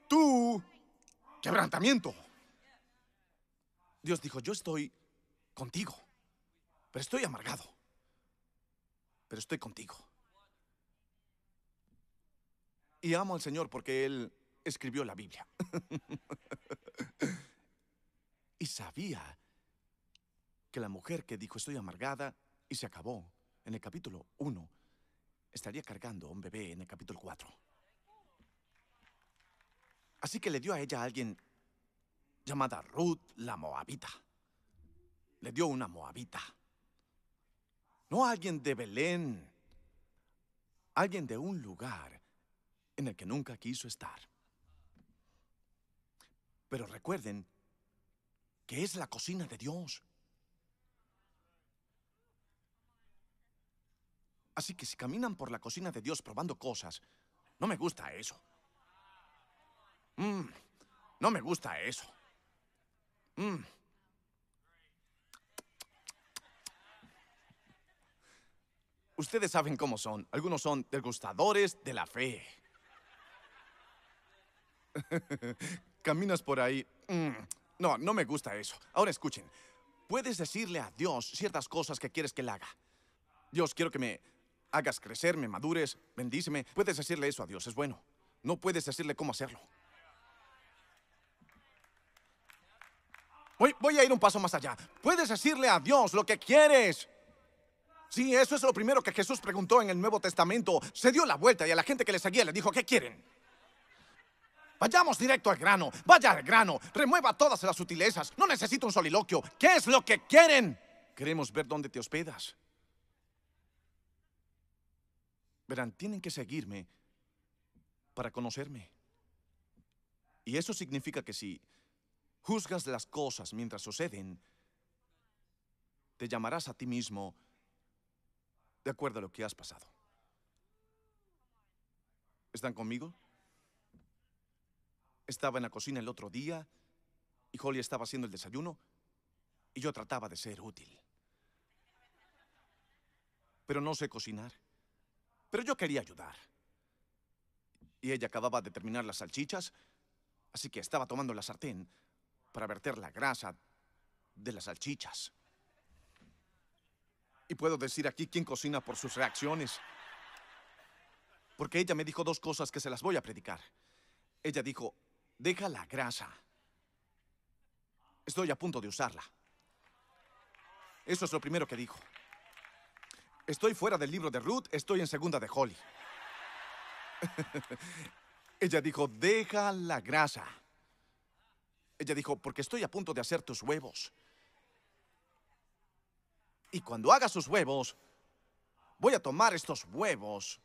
Speaker 1: tu quebrantamiento. Dios dijo, yo estoy contigo, pero estoy amargado, pero estoy contigo. Y amo al Señor porque Él escribió la Biblia. y sabía que la mujer que dijo estoy amargada y se acabó en el capítulo 1 estaría cargando un bebé en el capítulo 4. Así que le dio a ella a alguien llamada Ruth la Moabita. Le dio una Moabita. No a alguien de Belén, alguien de un lugar en el que nunca quiso estar. Pero recuerden que es la cocina de Dios. Así que si caminan por la cocina de Dios probando cosas, no me gusta eso. Mm, no me gusta eso. Mm. Ustedes saben cómo son. Algunos son degustadores de la fe. Caminas por ahí. Mm, no, no me gusta eso. Ahora escuchen. Puedes decirle a Dios ciertas cosas que quieres que él haga. Dios, quiero que me hagas crecer, me madures, bendíceme. Puedes decirle eso a Dios, es bueno. No puedes decirle cómo hacerlo. Voy, voy, a ir un paso más allá. Puedes decirle a Dios lo que quieres. Sí, eso es lo primero que Jesús preguntó en el Nuevo Testamento. Se dio la vuelta y a la gente que le seguía le dijo, ¿qué quieren? Vayamos directo al grano. Vaya al grano. Remueva todas las sutilezas. No necesito un soliloquio. ¿Qué es lo que quieren? Queremos ver dónde te hospedas. Verán, tienen que seguirme para conocerme. Y eso significa que si juzgas las cosas mientras suceden, te llamarás a ti mismo de acuerdo a lo que has pasado. ¿Están conmigo? Estaba en la cocina el otro día y Holly estaba haciendo el desayuno y yo trataba de ser útil. Pero no sé cocinar. Pero yo quería ayudar. Y ella acababa de terminar las salchichas, así que estaba tomando la sartén para verter la grasa de las salchichas. Y puedo decir aquí quién cocina por sus reacciones. Porque ella me dijo dos cosas que se las voy a predicar. Ella dijo, deja la grasa. Estoy a punto de usarla. Eso es lo primero que dijo. Estoy fuera del libro de Ruth, estoy en segunda de Holly. Ella dijo, deja la grasa. Ella dijo, porque estoy a punto de hacer tus huevos. Y cuando haga sus huevos, voy a tomar estos huevos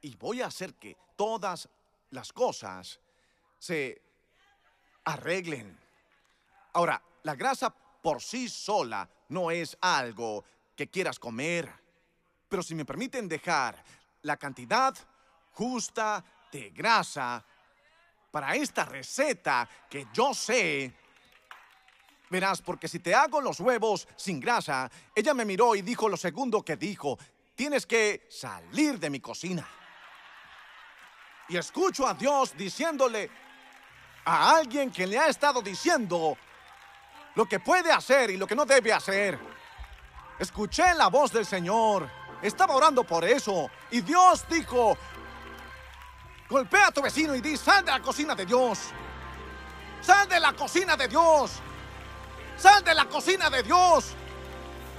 Speaker 1: y voy a hacer que todas las cosas se arreglen. Ahora, la grasa por sí sola no es algo que quieras comer. Pero si me permiten dejar la cantidad justa de grasa para esta receta que yo sé, verás, porque si te hago los huevos sin grasa, ella me miró y dijo lo segundo que dijo, tienes que salir de mi cocina. Y escucho a Dios diciéndole a alguien que le ha estado diciendo lo que puede hacer y lo que no debe hacer. Escuché la voz del Señor. Estaba orando por eso. Y Dios dijo, golpea a tu vecino y di, sal de la cocina de Dios. Sal de la cocina de Dios. Sal de la cocina de Dios.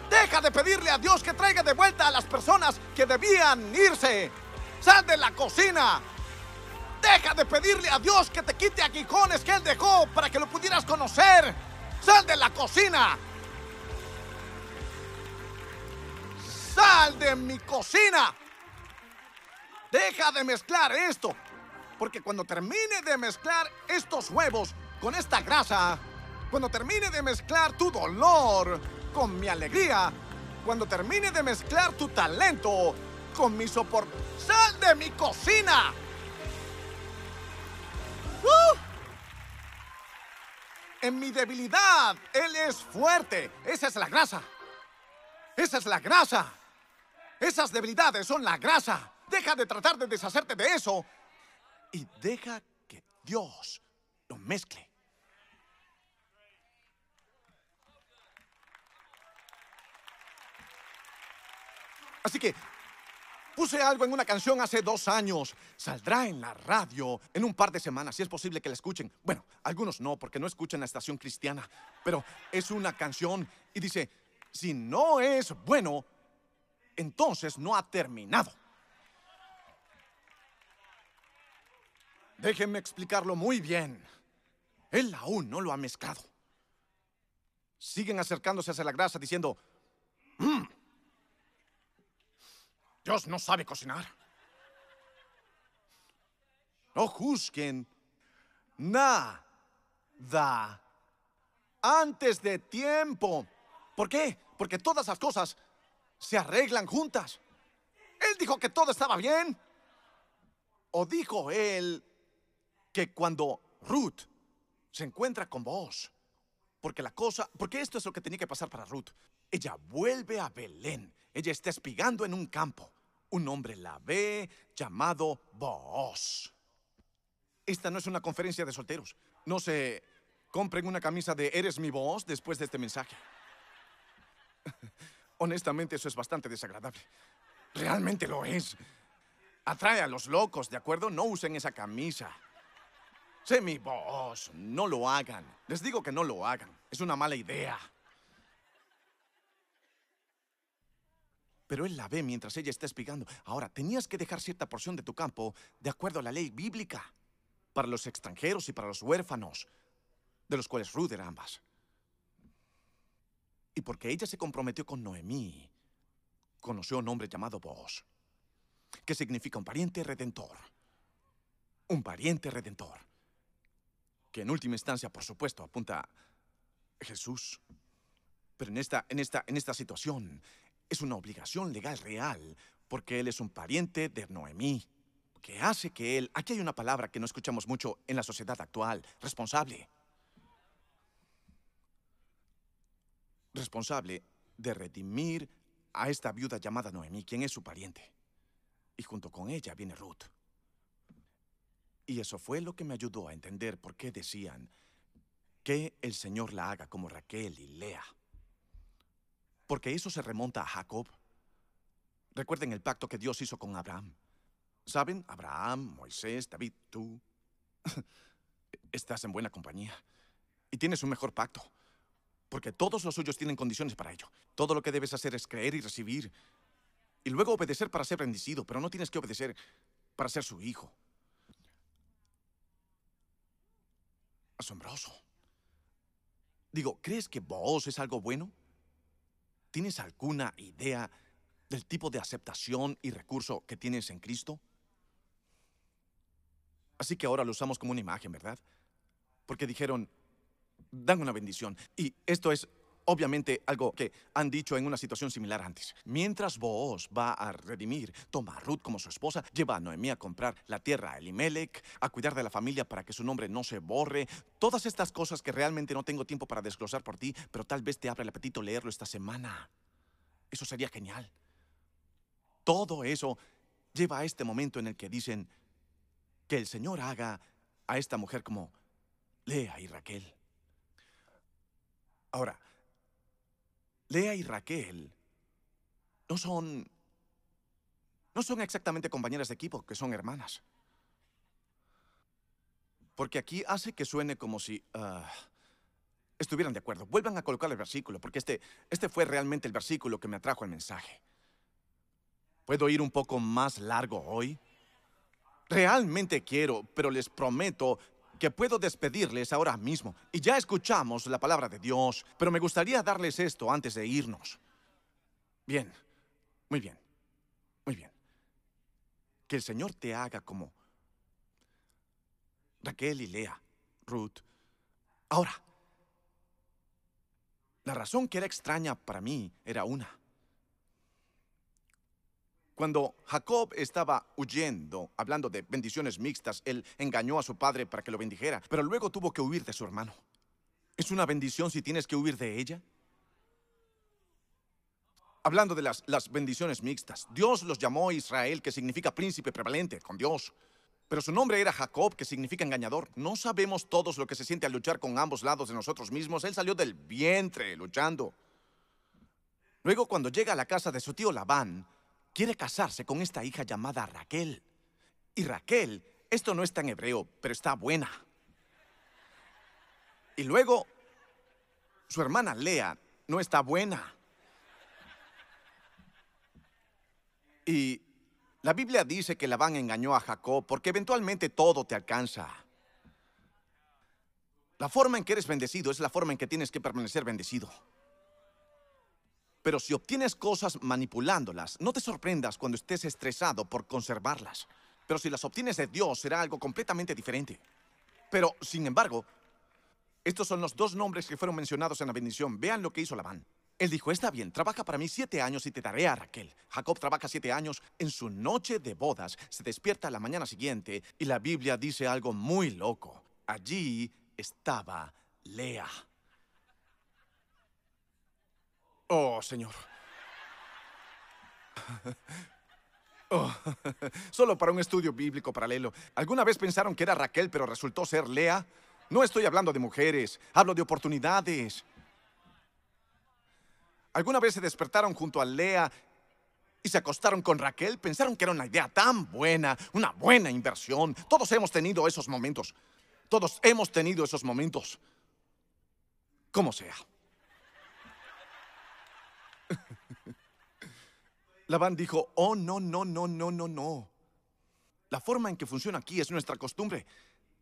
Speaker 1: Deja de pedirle a Dios que traiga de vuelta a las personas que debían irse. Sal de la cocina. Deja de pedirle a Dios que te quite aguijones que Él dejó para que lo pudieras conocer. Sal de la cocina. Sal de mi cocina. Deja de mezclar esto. Porque cuando termine de mezclar estos huevos con esta grasa, cuando termine de mezclar tu dolor con mi alegría, cuando termine de mezclar tu talento con mi soporte, sal de mi cocina. ¡Uh! En mi debilidad, Él es fuerte. Esa es la grasa. Esa es la grasa. Esas debilidades son la grasa. Deja de tratar de deshacerte de eso y deja que Dios lo mezcle. Así que puse algo en una canción hace dos años. Saldrá en la radio en un par de semanas, si es posible que la escuchen. Bueno, algunos no, porque no escuchan la estación cristiana. Pero es una canción y dice, si no es bueno, entonces no ha terminado. Déjenme explicarlo muy bien. Él aún no lo ha mezclado. Siguen acercándose hacia la grasa diciendo, "Mm, Dios no sabe cocinar. No juzguen nada antes de tiempo. ¿Por qué? Porque todas las cosas se arreglan juntas. Él dijo que todo estaba bien. ¿O dijo él que cuando Ruth se encuentra con vos, porque la cosa, porque esto es lo que tenía que pasar para Ruth, ella vuelve a Belén, ella está espigando en un campo, un hombre la ve llamado Boaz. Esta no es una conferencia de solteros, no se compren una camisa de Eres mi voz después de este mensaje. Honestamente, eso es bastante desagradable. Realmente lo es. Atrae a los locos, ¿de acuerdo? No usen esa camisa. Sé mi voz. No lo hagan. Les digo que no lo hagan. Es una mala idea. Pero él la ve mientras ella está espigando. Ahora, tenías que dejar cierta porción de tu campo de acuerdo a la ley bíblica. Para los extranjeros y para los huérfanos, de los cuales Ruth era ambas. Y porque ella se comprometió con Noemí, conoció a un hombre llamado Boaz, que significa un pariente redentor. Un pariente redentor. que en última instancia, por supuesto, apunta a Jesús. Pero en esta, en esta, en esta situación es una obligación legal real, porque él es un pariente de Noemí, que hace que él, aquí hay una palabra que no escuchamos mucho en la sociedad actual, responsable. Responsable de redimir a esta viuda llamada Noemí, quien es su pariente. Y junto con ella viene Ruth. Y eso fue lo que me ayudó a entender por qué decían que el Señor la haga como Raquel y Lea. Porque eso se remonta a Jacob. Recuerden el pacto que Dios hizo con Abraham. ¿Saben? Abraham, Moisés, David, tú. Estás en buena compañía. Y tienes un mejor pacto. Porque todos los suyos tienen condiciones para ello. Todo lo que debes hacer es creer y recibir. Y luego obedecer para ser bendecido, pero no tienes que obedecer para ser su hijo. Asombroso. Digo, ¿crees que vos es algo bueno? ¿Tienes alguna idea del tipo de aceptación y recurso que tienes en Cristo? Así que ahora lo usamos como una imagen, ¿verdad? Porque dijeron, dan una bendición. Y esto es Obviamente algo que han dicho en una situación similar antes. Mientras Booz va a redimir, toma a Ruth como su esposa, lleva a Noemí a comprar la tierra a Elimelech, a cuidar de la familia para que su nombre no se borre. Todas estas cosas que realmente no tengo tiempo para desglosar por ti, pero tal vez te abra el apetito leerlo esta semana. Eso sería genial. Todo eso lleva a este momento en el que dicen que el Señor haga a esta mujer como Lea y Raquel. Ahora, Lea y Raquel no son... No son exactamente compañeras de equipo, que son hermanas. Porque aquí hace que suene como si ah, estuvieran de acuerdo. Vuelvan a colocar el versículo, porque este, este fue realmente el versículo que me atrajo el mensaje. ¿Puedo ir un poco más largo hoy? Realmente quiero, pero les prometo que puedo despedirles ahora mismo. Y ya escuchamos la palabra de Dios, pero me gustaría darles esto antes de irnos. Bien, muy bien, muy bien. Que el Señor te haga como Raquel y Lea, Ruth. Ahora, la razón que era extraña para mí era una. Cuando Jacob estaba huyendo, hablando de bendiciones mixtas, él engañó a su padre para que lo bendijera, pero luego tuvo que huir de su hermano. ¿Es una bendición si tienes que huir de ella? Hablando de las, las bendiciones mixtas, Dios los llamó Israel, que significa príncipe prevalente, con Dios. Pero su nombre era Jacob, que significa engañador. No sabemos todos lo que se siente al luchar con ambos lados de nosotros mismos. Él salió del vientre luchando. Luego, cuando llega a la casa de su tío Labán, quiere casarse con esta hija llamada Raquel. Y Raquel, esto no está en hebreo, pero está buena. Y luego, su hermana Lea no está buena. Y la Biblia dice que Labán engañó a Jacob porque eventualmente todo te alcanza. La forma en que eres bendecido es la forma en que tienes que permanecer bendecido. Pero si obtienes cosas manipulándolas, no te sorprendas cuando estés estresado por conservarlas. Pero si las obtienes de Dios, será algo completamente diferente. Pero, sin embargo, estos son los dos nombres que fueron mencionados en la bendición. Vean lo que hizo Labán. Él dijo, está bien, trabaja para mí siete años y te daré a Raquel. Jacob trabaja siete años. En su noche de bodas se despierta la mañana siguiente y la Biblia dice algo muy loco. Allí estaba Lea. Oh, Señor. Oh, solo para un estudio bíblico paralelo. ¿Alguna vez pensaron que era Raquel, pero resultó ser Lea? No estoy hablando de mujeres, hablo de oportunidades. ¿Alguna vez se despertaron junto a Lea y se acostaron con Raquel? Pensaron que era una idea tan buena, una buena inversión. Todos hemos tenido esos momentos. Todos hemos tenido esos momentos. Como sea. Labán dijo, oh, no, no, no, no, no, no. La forma en que funciona aquí es nuestra costumbre.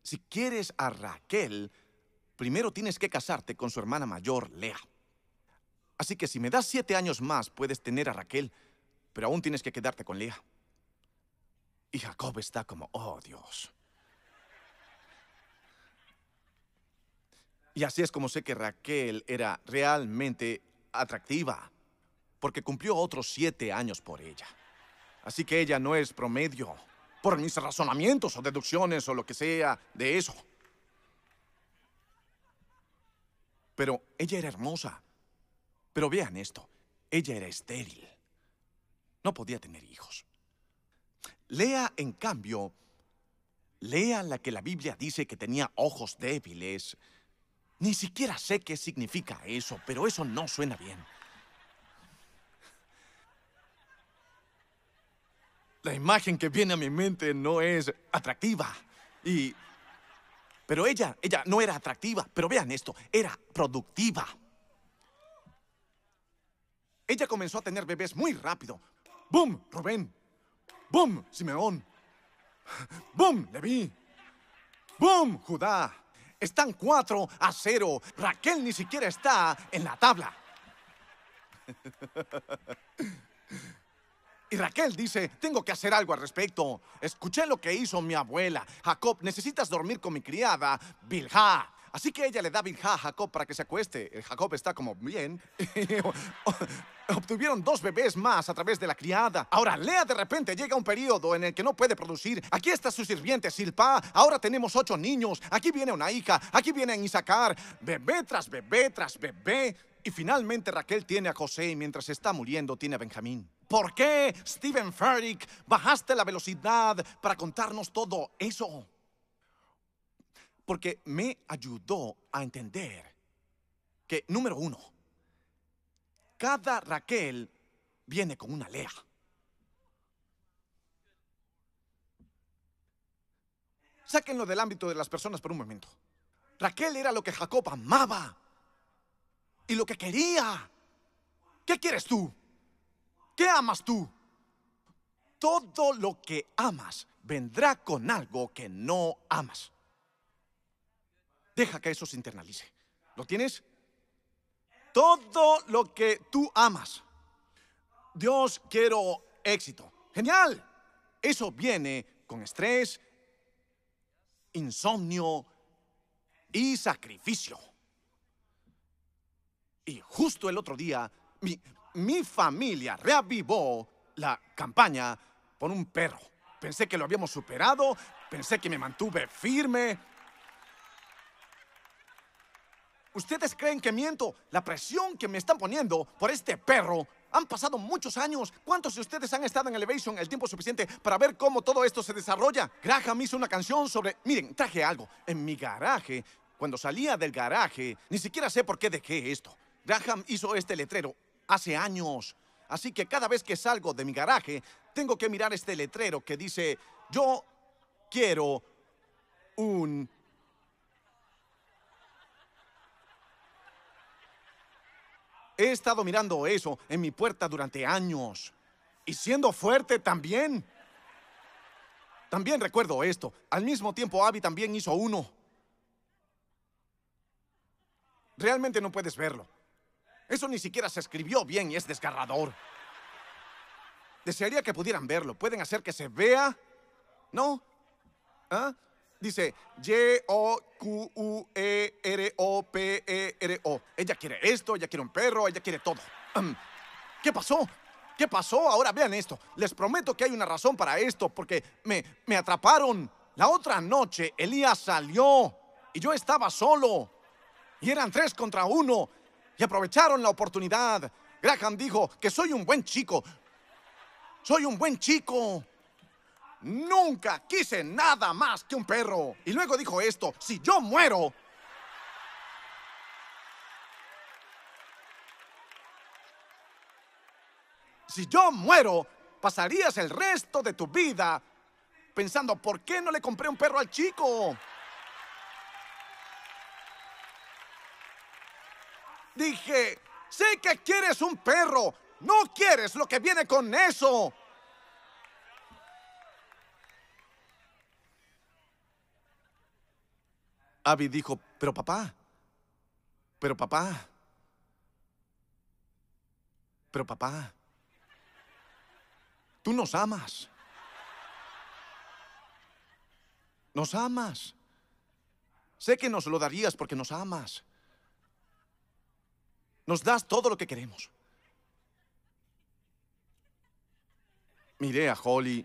Speaker 1: Si quieres a Raquel, primero tienes que casarte con su hermana mayor, Lea. Así que si me das siete años más, puedes tener a Raquel, pero aún tienes que quedarte con Lea. Y Jacob está como, oh Dios. Y así es como sé que Raquel era realmente atractiva, porque cumplió otros siete años por ella. Así que ella no es promedio, por mis razonamientos o deducciones o lo que sea de eso. Pero ella era hermosa. Pero vean esto, ella era estéril. No podía tener hijos. Lea, en cambio, lea la que la Biblia dice que tenía ojos débiles. Ni siquiera sé qué significa eso, pero eso no suena bien. La imagen que viene a mi mente no es atractiva. Y... Pero ella, ella no era atractiva, pero vean esto, era productiva. Ella comenzó a tener bebés muy rápido. ¡Bum! Rubén. ¡Bum! Simeón. ¡Bum! Leví. ¡Bum! Judá. Están 4 a 0. Raquel ni siquiera está en la tabla. Y Raquel dice, tengo que hacer algo al respecto. Escuché lo que hizo mi abuela. Jacob, necesitas dormir con mi criada, Bilha. Así que ella le da Bilha a Jacob para que se acueste. El Jacob está como bien. Obtuvieron dos bebés más a través de la criada. Ahora, Lea de repente llega un periodo en el que no puede producir. Aquí está su sirviente Silpa. Ahora tenemos ocho niños. Aquí viene una hija. Aquí viene Isaacar. Bebé tras bebé tras bebé. Y finalmente Raquel tiene a José y mientras está muriendo tiene a Benjamín. ¿Por qué, Steven Furtick, bajaste la velocidad para contarnos todo eso? Porque me ayudó a entender que, número uno, cada Raquel viene con una Lea. Sáquenlo del ámbito de las personas por un momento. Raquel era lo que Jacob amaba y lo que quería. ¿Qué quieres tú? ¿Qué amas tú? Todo lo que amas vendrá con algo que no amas. Deja que eso se internalice. ¿Lo tienes? Todo lo que tú amas. Dios, quiero éxito. Genial. Eso viene con estrés, insomnio y sacrificio. Y justo el otro día, mi, mi familia reavivó la campaña por un perro. Pensé que lo habíamos superado, pensé que me mantuve firme. ¿Ustedes creen que miento? La presión que me están poniendo por este perro. Han pasado muchos años. ¿Cuántos de ustedes han estado en Elevation el tiempo suficiente para ver cómo todo esto se desarrolla? Graham hizo una canción sobre... Miren, traje algo. En mi garaje, cuando salía del garaje, ni siquiera sé por qué dejé esto. Graham hizo este letrero hace años. Así que cada vez que salgo de mi garaje, tengo que mirar este letrero que dice, yo quiero un... He estado mirando eso en mi puerta durante años. Y siendo fuerte también. También recuerdo esto. Al mismo tiempo, Abby también hizo uno. Realmente no puedes verlo. Eso ni siquiera se escribió bien y es desgarrador. Desearía que pudieran verlo. ¿Pueden hacer que se vea? ¿No? ¿Ah? Dice Y-O-Q-U-E-R-O-P-E-R-O. Ella quiere esto, ella quiere un perro, ella quiere todo. ¿Qué pasó? ¿Qué pasó? Ahora vean esto. Les prometo que hay una razón para esto, porque me, me atraparon. La otra noche Elías salió y yo estaba solo. Y eran tres contra uno y aprovecharon la oportunidad. Graham dijo que soy un buen chico. Soy un buen chico. Nunca quise nada más que un perro. Y luego dijo esto, si yo muero... Si yo muero, pasarías el resto de tu vida pensando, ¿por qué no le compré un perro al chico? Dije, sé que quieres un perro, no quieres lo que viene con eso. Abby dijo, pero papá, pero papá, pero papá, tú nos amas. Nos amas. sé que nos lo darías porque nos amas. Nos das todo lo que queremos. Miré a Holly.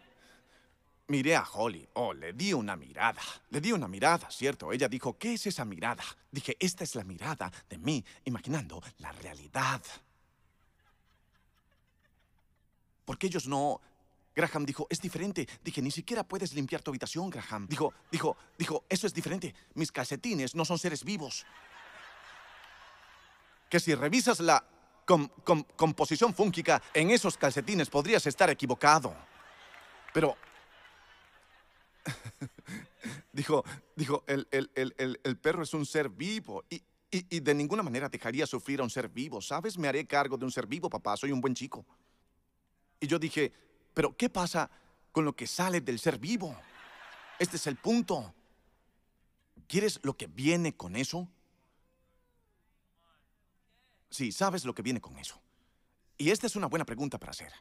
Speaker 1: Miré a Holly. Oh, le di una mirada. Le di una mirada, ¿cierto? Ella dijo, ¿qué es esa mirada? Dije, esta es la mirada de mí, imaginando la realidad. Porque ellos no... Graham dijo, es diferente. Dije, ni siquiera puedes limpiar tu habitación, Graham. Dijo, dijo, dijo, eso es diferente. Mis calcetines no son seres vivos. Que si revisas la composición fúngica en esos calcetines podrías estar equivocado. Pero... dijo, dijo, el, el, perro es un ser vivo y, y, de ninguna manera dejaría sufrir a un ser vivo, ¿sabes? Me haré cargo de un ser vivo, papá, soy un buen chico. Y yo dije, pero ¿qué pasa con lo que sale del ser vivo? Este es el punto. ¿Quieres lo que viene con eso? Sí, sabes lo que viene con eso. Y esta es una buena pregunta para hacer.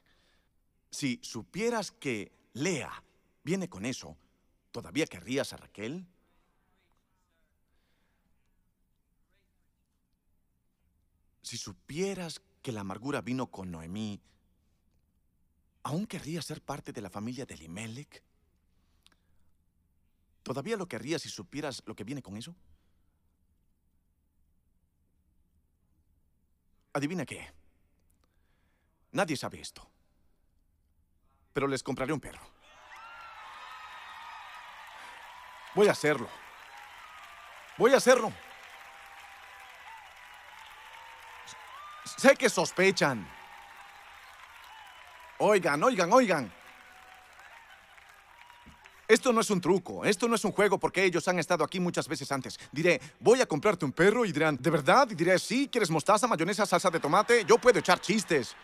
Speaker 1: Si supieras que Lea viene con eso, ¿todavía querrías a Raquel? Si supieras que la amargura vino con Noemí, ¿aún querrías ser parte de la familia de Elimelech? ¿Todavía lo querrías si supieras lo que viene con eso? Adivina qué. Nadie sabe esto. Pero les compraré un perro. Voy a hacerlo. Voy a hacerlo. Sé que sospechan. Oigan, oigan, oigan. Esto no es un truco, esto no es un juego porque ellos han estado aquí muchas veces antes. Diré, voy a comprarte un perro y dirán, ¿de verdad? Y diré, sí, ¿quieres mostaza, mayonesa, salsa de tomate? Yo puedo echar chistes.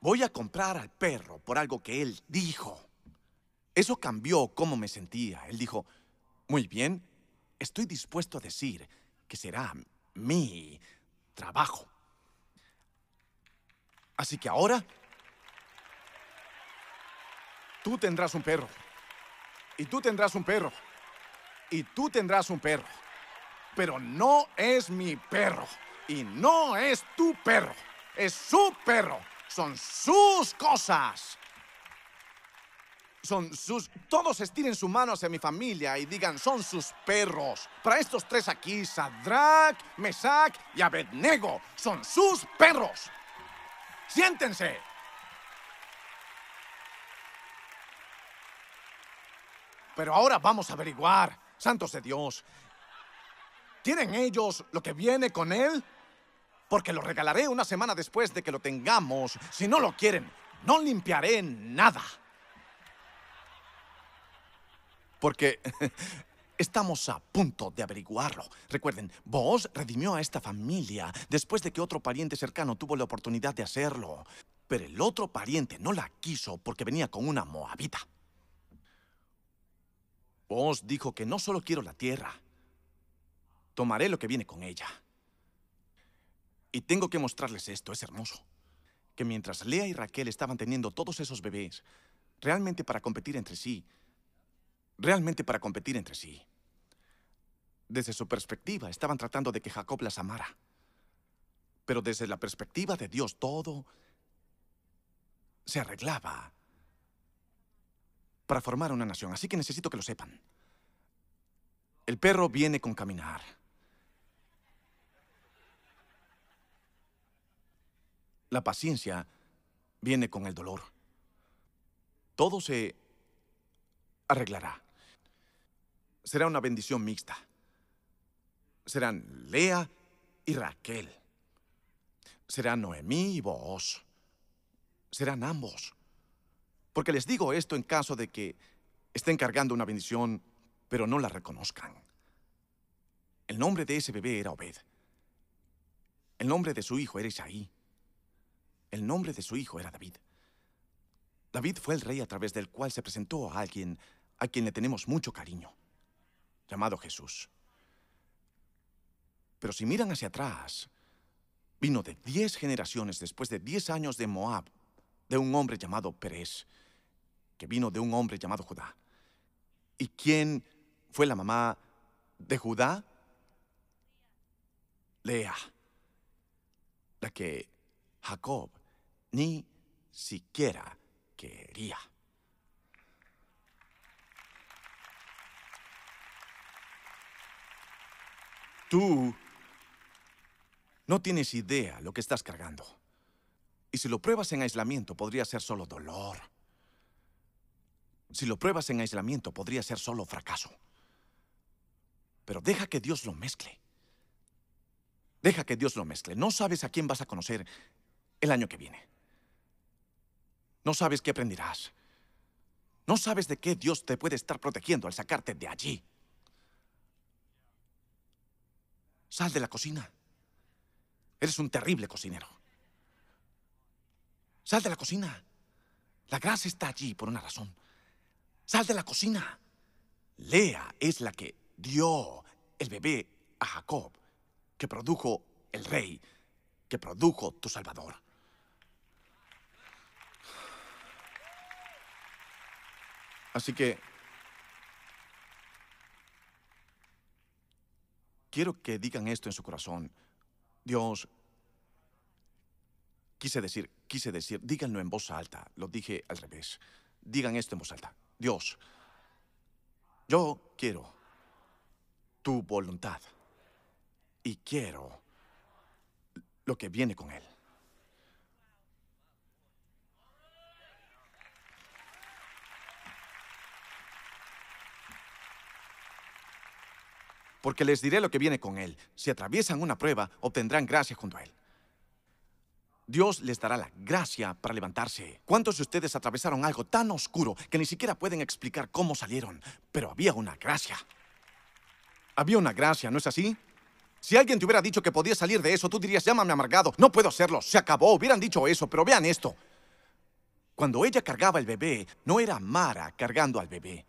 Speaker 1: Voy a comprar al perro por algo que él dijo. Eso cambió cómo me sentía. Él dijo, muy bien, estoy dispuesto a decir que será mi trabajo. Así que ahora Tú tendrás un perro. Y tú tendrás un perro. Y tú tendrás un perro. Pero no es mi perro. Y no es tu perro. Es su perro. Son sus cosas. Son sus... Todos estiren su mano hacia mi familia y digan, son sus perros. Para estos tres aquí, Sadrach, Mesach y Abednego, son sus perros. Siéntense. Pero ahora vamos a averiguar, santos de Dios. ¿Tienen ellos lo que viene con él? Porque lo regalaré una semana después de que lo tengamos. Si no lo quieren, no limpiaré nada. Porque estamos a punto de averiguarlo. Recuerden, vos redimió a esta familia después de que otro pariente cercano tuvo la oportunidad de hacerlo. Pero el otro pariente no la quiso porque venía con una moabita. Vos dijo que no solo quiero la tierra, tomaré lo que viene con ella. Y tengo que mostrarles esto, es hermoso. Que mientras Lea y Raquel estaban teniendo todos esos bebés, realmente para competir entre sí, realmente para competir entre sí, desde su perspectiva estaban tratando de que Jacob las amara. Pero desde la perspectiva de Dios todo se arreglaba para formar una nación, así que necesito que lo sepan. El perro viene con caminar. La paciencia viene con el dolor. Todo se arreglará. Será una bendición mixta. Serán Lea y Raquel. Serán Noemí y vos. Serán ambos. Porque les digo esto en caso de que estén cargando una bendición, pero no la reconozcan. El nombre de ese bebé era Obed. El nombre de su hijo era Isaí. El nombre de su hijo era David. David fue el rey a través del cual se presentó a alguien a quien le tenemos mucho cariño, llamado Jesús. Pero si miran hacia atrás, vino de diez generaciones después de diez años de Moab, de un hombre llamado Pérez, que vino de un hombre llamado Judá. ¿Y quién fue la mamá de Judá, Lea, la que Jacob ni siquiera quería. Tú no tienes idea lo que estás cargando. Y si lo pruebas en aislamiento, podría ser solo dolor. Si lo pruebas en aislamiento, podría ser solo fracaso. Pero deja que Dios lo mezcle. Deja que Dios lo mezcle. No sabes a quién vas a conocer el año que viene. No sabes qué aprenderás. No sabes de qué Dios te puede estar protegiendo al sacarte de allí. Sal de la cocina. Eres un terrible cocinero. Sal de la cocina. La grasa está allí por una razón. Sal de la cocina. Lea es la que dio el bebé a Jacob, que produjo el rey, que produjo tu Salvador. Así que quiero que digan esto en su corazón. Dios, quise decir, quise decir, díganlo en voz alta, lo dije al revés. Digan esto en voz alta. Dios, yo quiero tu voluntad y quiero lo que viene con él. Porque les diré lo que viene con él. Si atraviesan una prueba, obtendrán gracia junto a él. Dios les dará la gracia para levantarse. ¿Cuántos de ustedes atravesaron algo tan oscuro que ni siquiera pueden explicar cómo salieron? Pero había una gracia. Había una gracia, ¿no es así? Si alguien te hubiera dicho que podías salir de eso, tú dirías, llámame amargado. No puedo hacerlo, se acabó. Hubieran dicho eso, pero vean esto. Cuando ella cargaba el bebé, no era Mara cargando al bebé.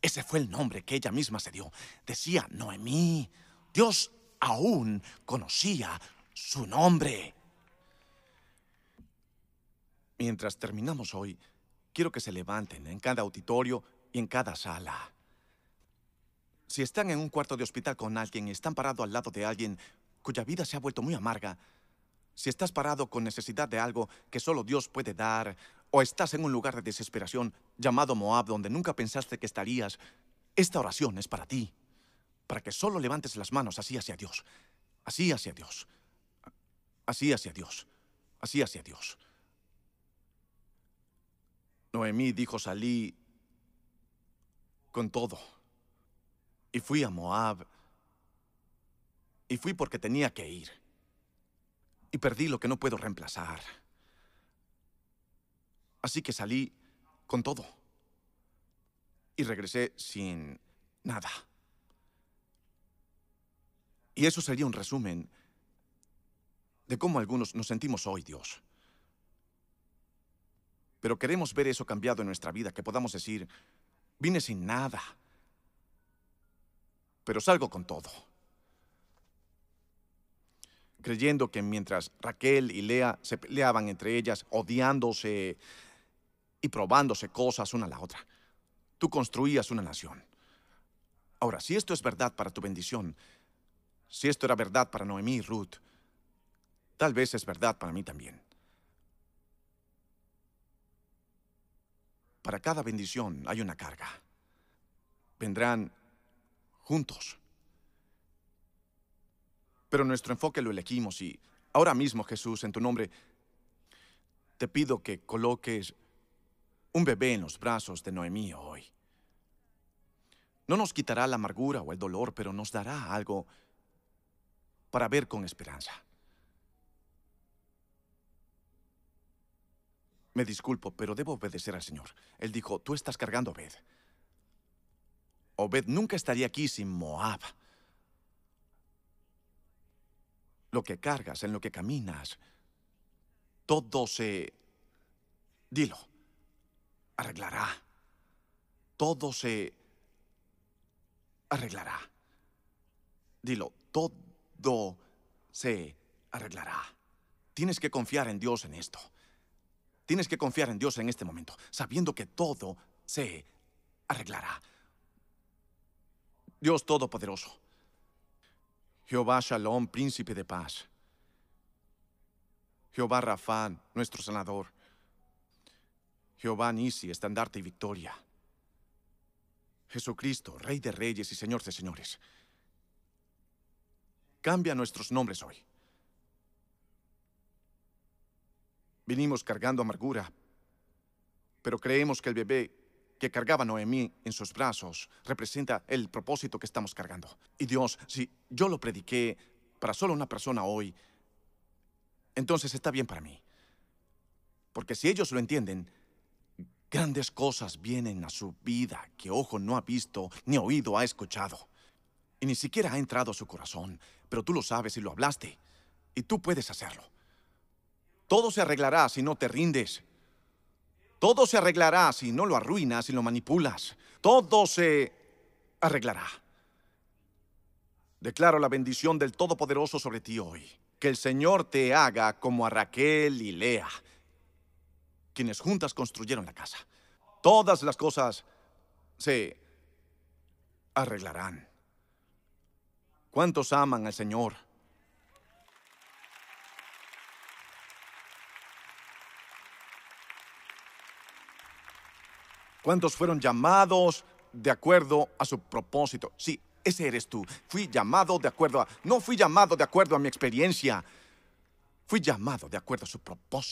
Speaker 1: Ese fue el nombre que ella misma se dio. Decía Noemí. Dios aún conocía su nombre. Mientras terminamos hoy, quiero que se levanten en cada auditorio y en cada sala. Si están en un cuarto de hospital con alguien y están parados al lado de alguien cuya vida se ha vuelto muy amarga, si estás parado con necesidad de algo que solo Dios puede dar, o estás en un lugar de desesperación llamado Moab donde nunca pensaste que estarías, esta oración es para ti, para que solo levantes las manos así hacia Dios, así hacia Dios, así hacia Dios, así hacia Dios. Noemí dijo, salí con todo. Y fui a Moab. Y fui porque tenía que ir. Y perdí lo que no puedo reemplazar. Así que salí con todo. Y regresé sin nada. Y eso sería un resumen de cómo algunos nos sentimos hoy, Dios. Pero queremos ver eso cambiado en nuestra vida, que podamos decir, vine sin nada, pero salgo con todo. Creyendo que mientras Raquel y Lea se peleaban entre ellas, odiándose y probándose cosas una a la otra, tú construías una nación. Ahora, si esto es verdad para tu bendición, si esto era verdad para Noemí y Ruth, tal vez es verdad para mí también. Para cada bendición hay una carga. Vendrán juntos. Pero nuestro enfoque lo elegimos y ahora mismo, Jesús, en tu nombre, te pido que coloques un bebé en los brazos de Noemí hoy. No nos quitará la amargura o el dolor, pero nos dará algo para ver con esperanza. Me disculpo, pero debo obedecer al Señor. Él dijo, tú estás cargando a Obed. Obed nunca estaría aquí sin Moab. Lo que cargas, en lo que caminas, todo se... Dilo, arreglará. Todo se arreglará. Dilo, todo se arreglará. Tienes que confiar en Dios en esto. Tienes que confiar en Dios en este momento, sabiendo que todo se arreglará. Dios Todopoderoso. Jehová Shalom, príncipe de paz. Jehová Rafán, nuestro sanador. Jehová Nisi, estandarte y victoria. Jesucristo, Rey de reyes y Señor de señores. Cambia nuestros nombres hoy. Vinimos cargando amargura, pero creemos que el bebé que cargaba Noemí en sus brazos representa el propósito que estamos cargando. Y Dios, si yo lo prediqué para solo una persona hoy, entonces está bien para mí. Porque si ellos lo entienden, grandes cosas vienen a su vida que ojo no ha visto ni oído ha escuchado. Y ni siquiera ha entrado a su corazón, pero tú lo sabes y lo hablaste. Y tú puedes hacerlo. Todo se arreglará si no te rindes. Todo se arreglará si no lo arruinas y lo manipulas. Todo se arreglará. Declaro la bendición del Todopoderoso sobre ti hoy. Que el Señor te haga como a Raquel y Lea, quienes juntas construyeron la casa. Todas las cosas se arreglarán. ¿Cuántos aman al Señor? ¿Cuántos fueron llamados de acuerdo a su propósito? Sí, ese eres tú. Fui llamado de acuerdo a... No fui llamado de acuerdo a mi experiencia. Fui llamado de acuerdo a su propósito.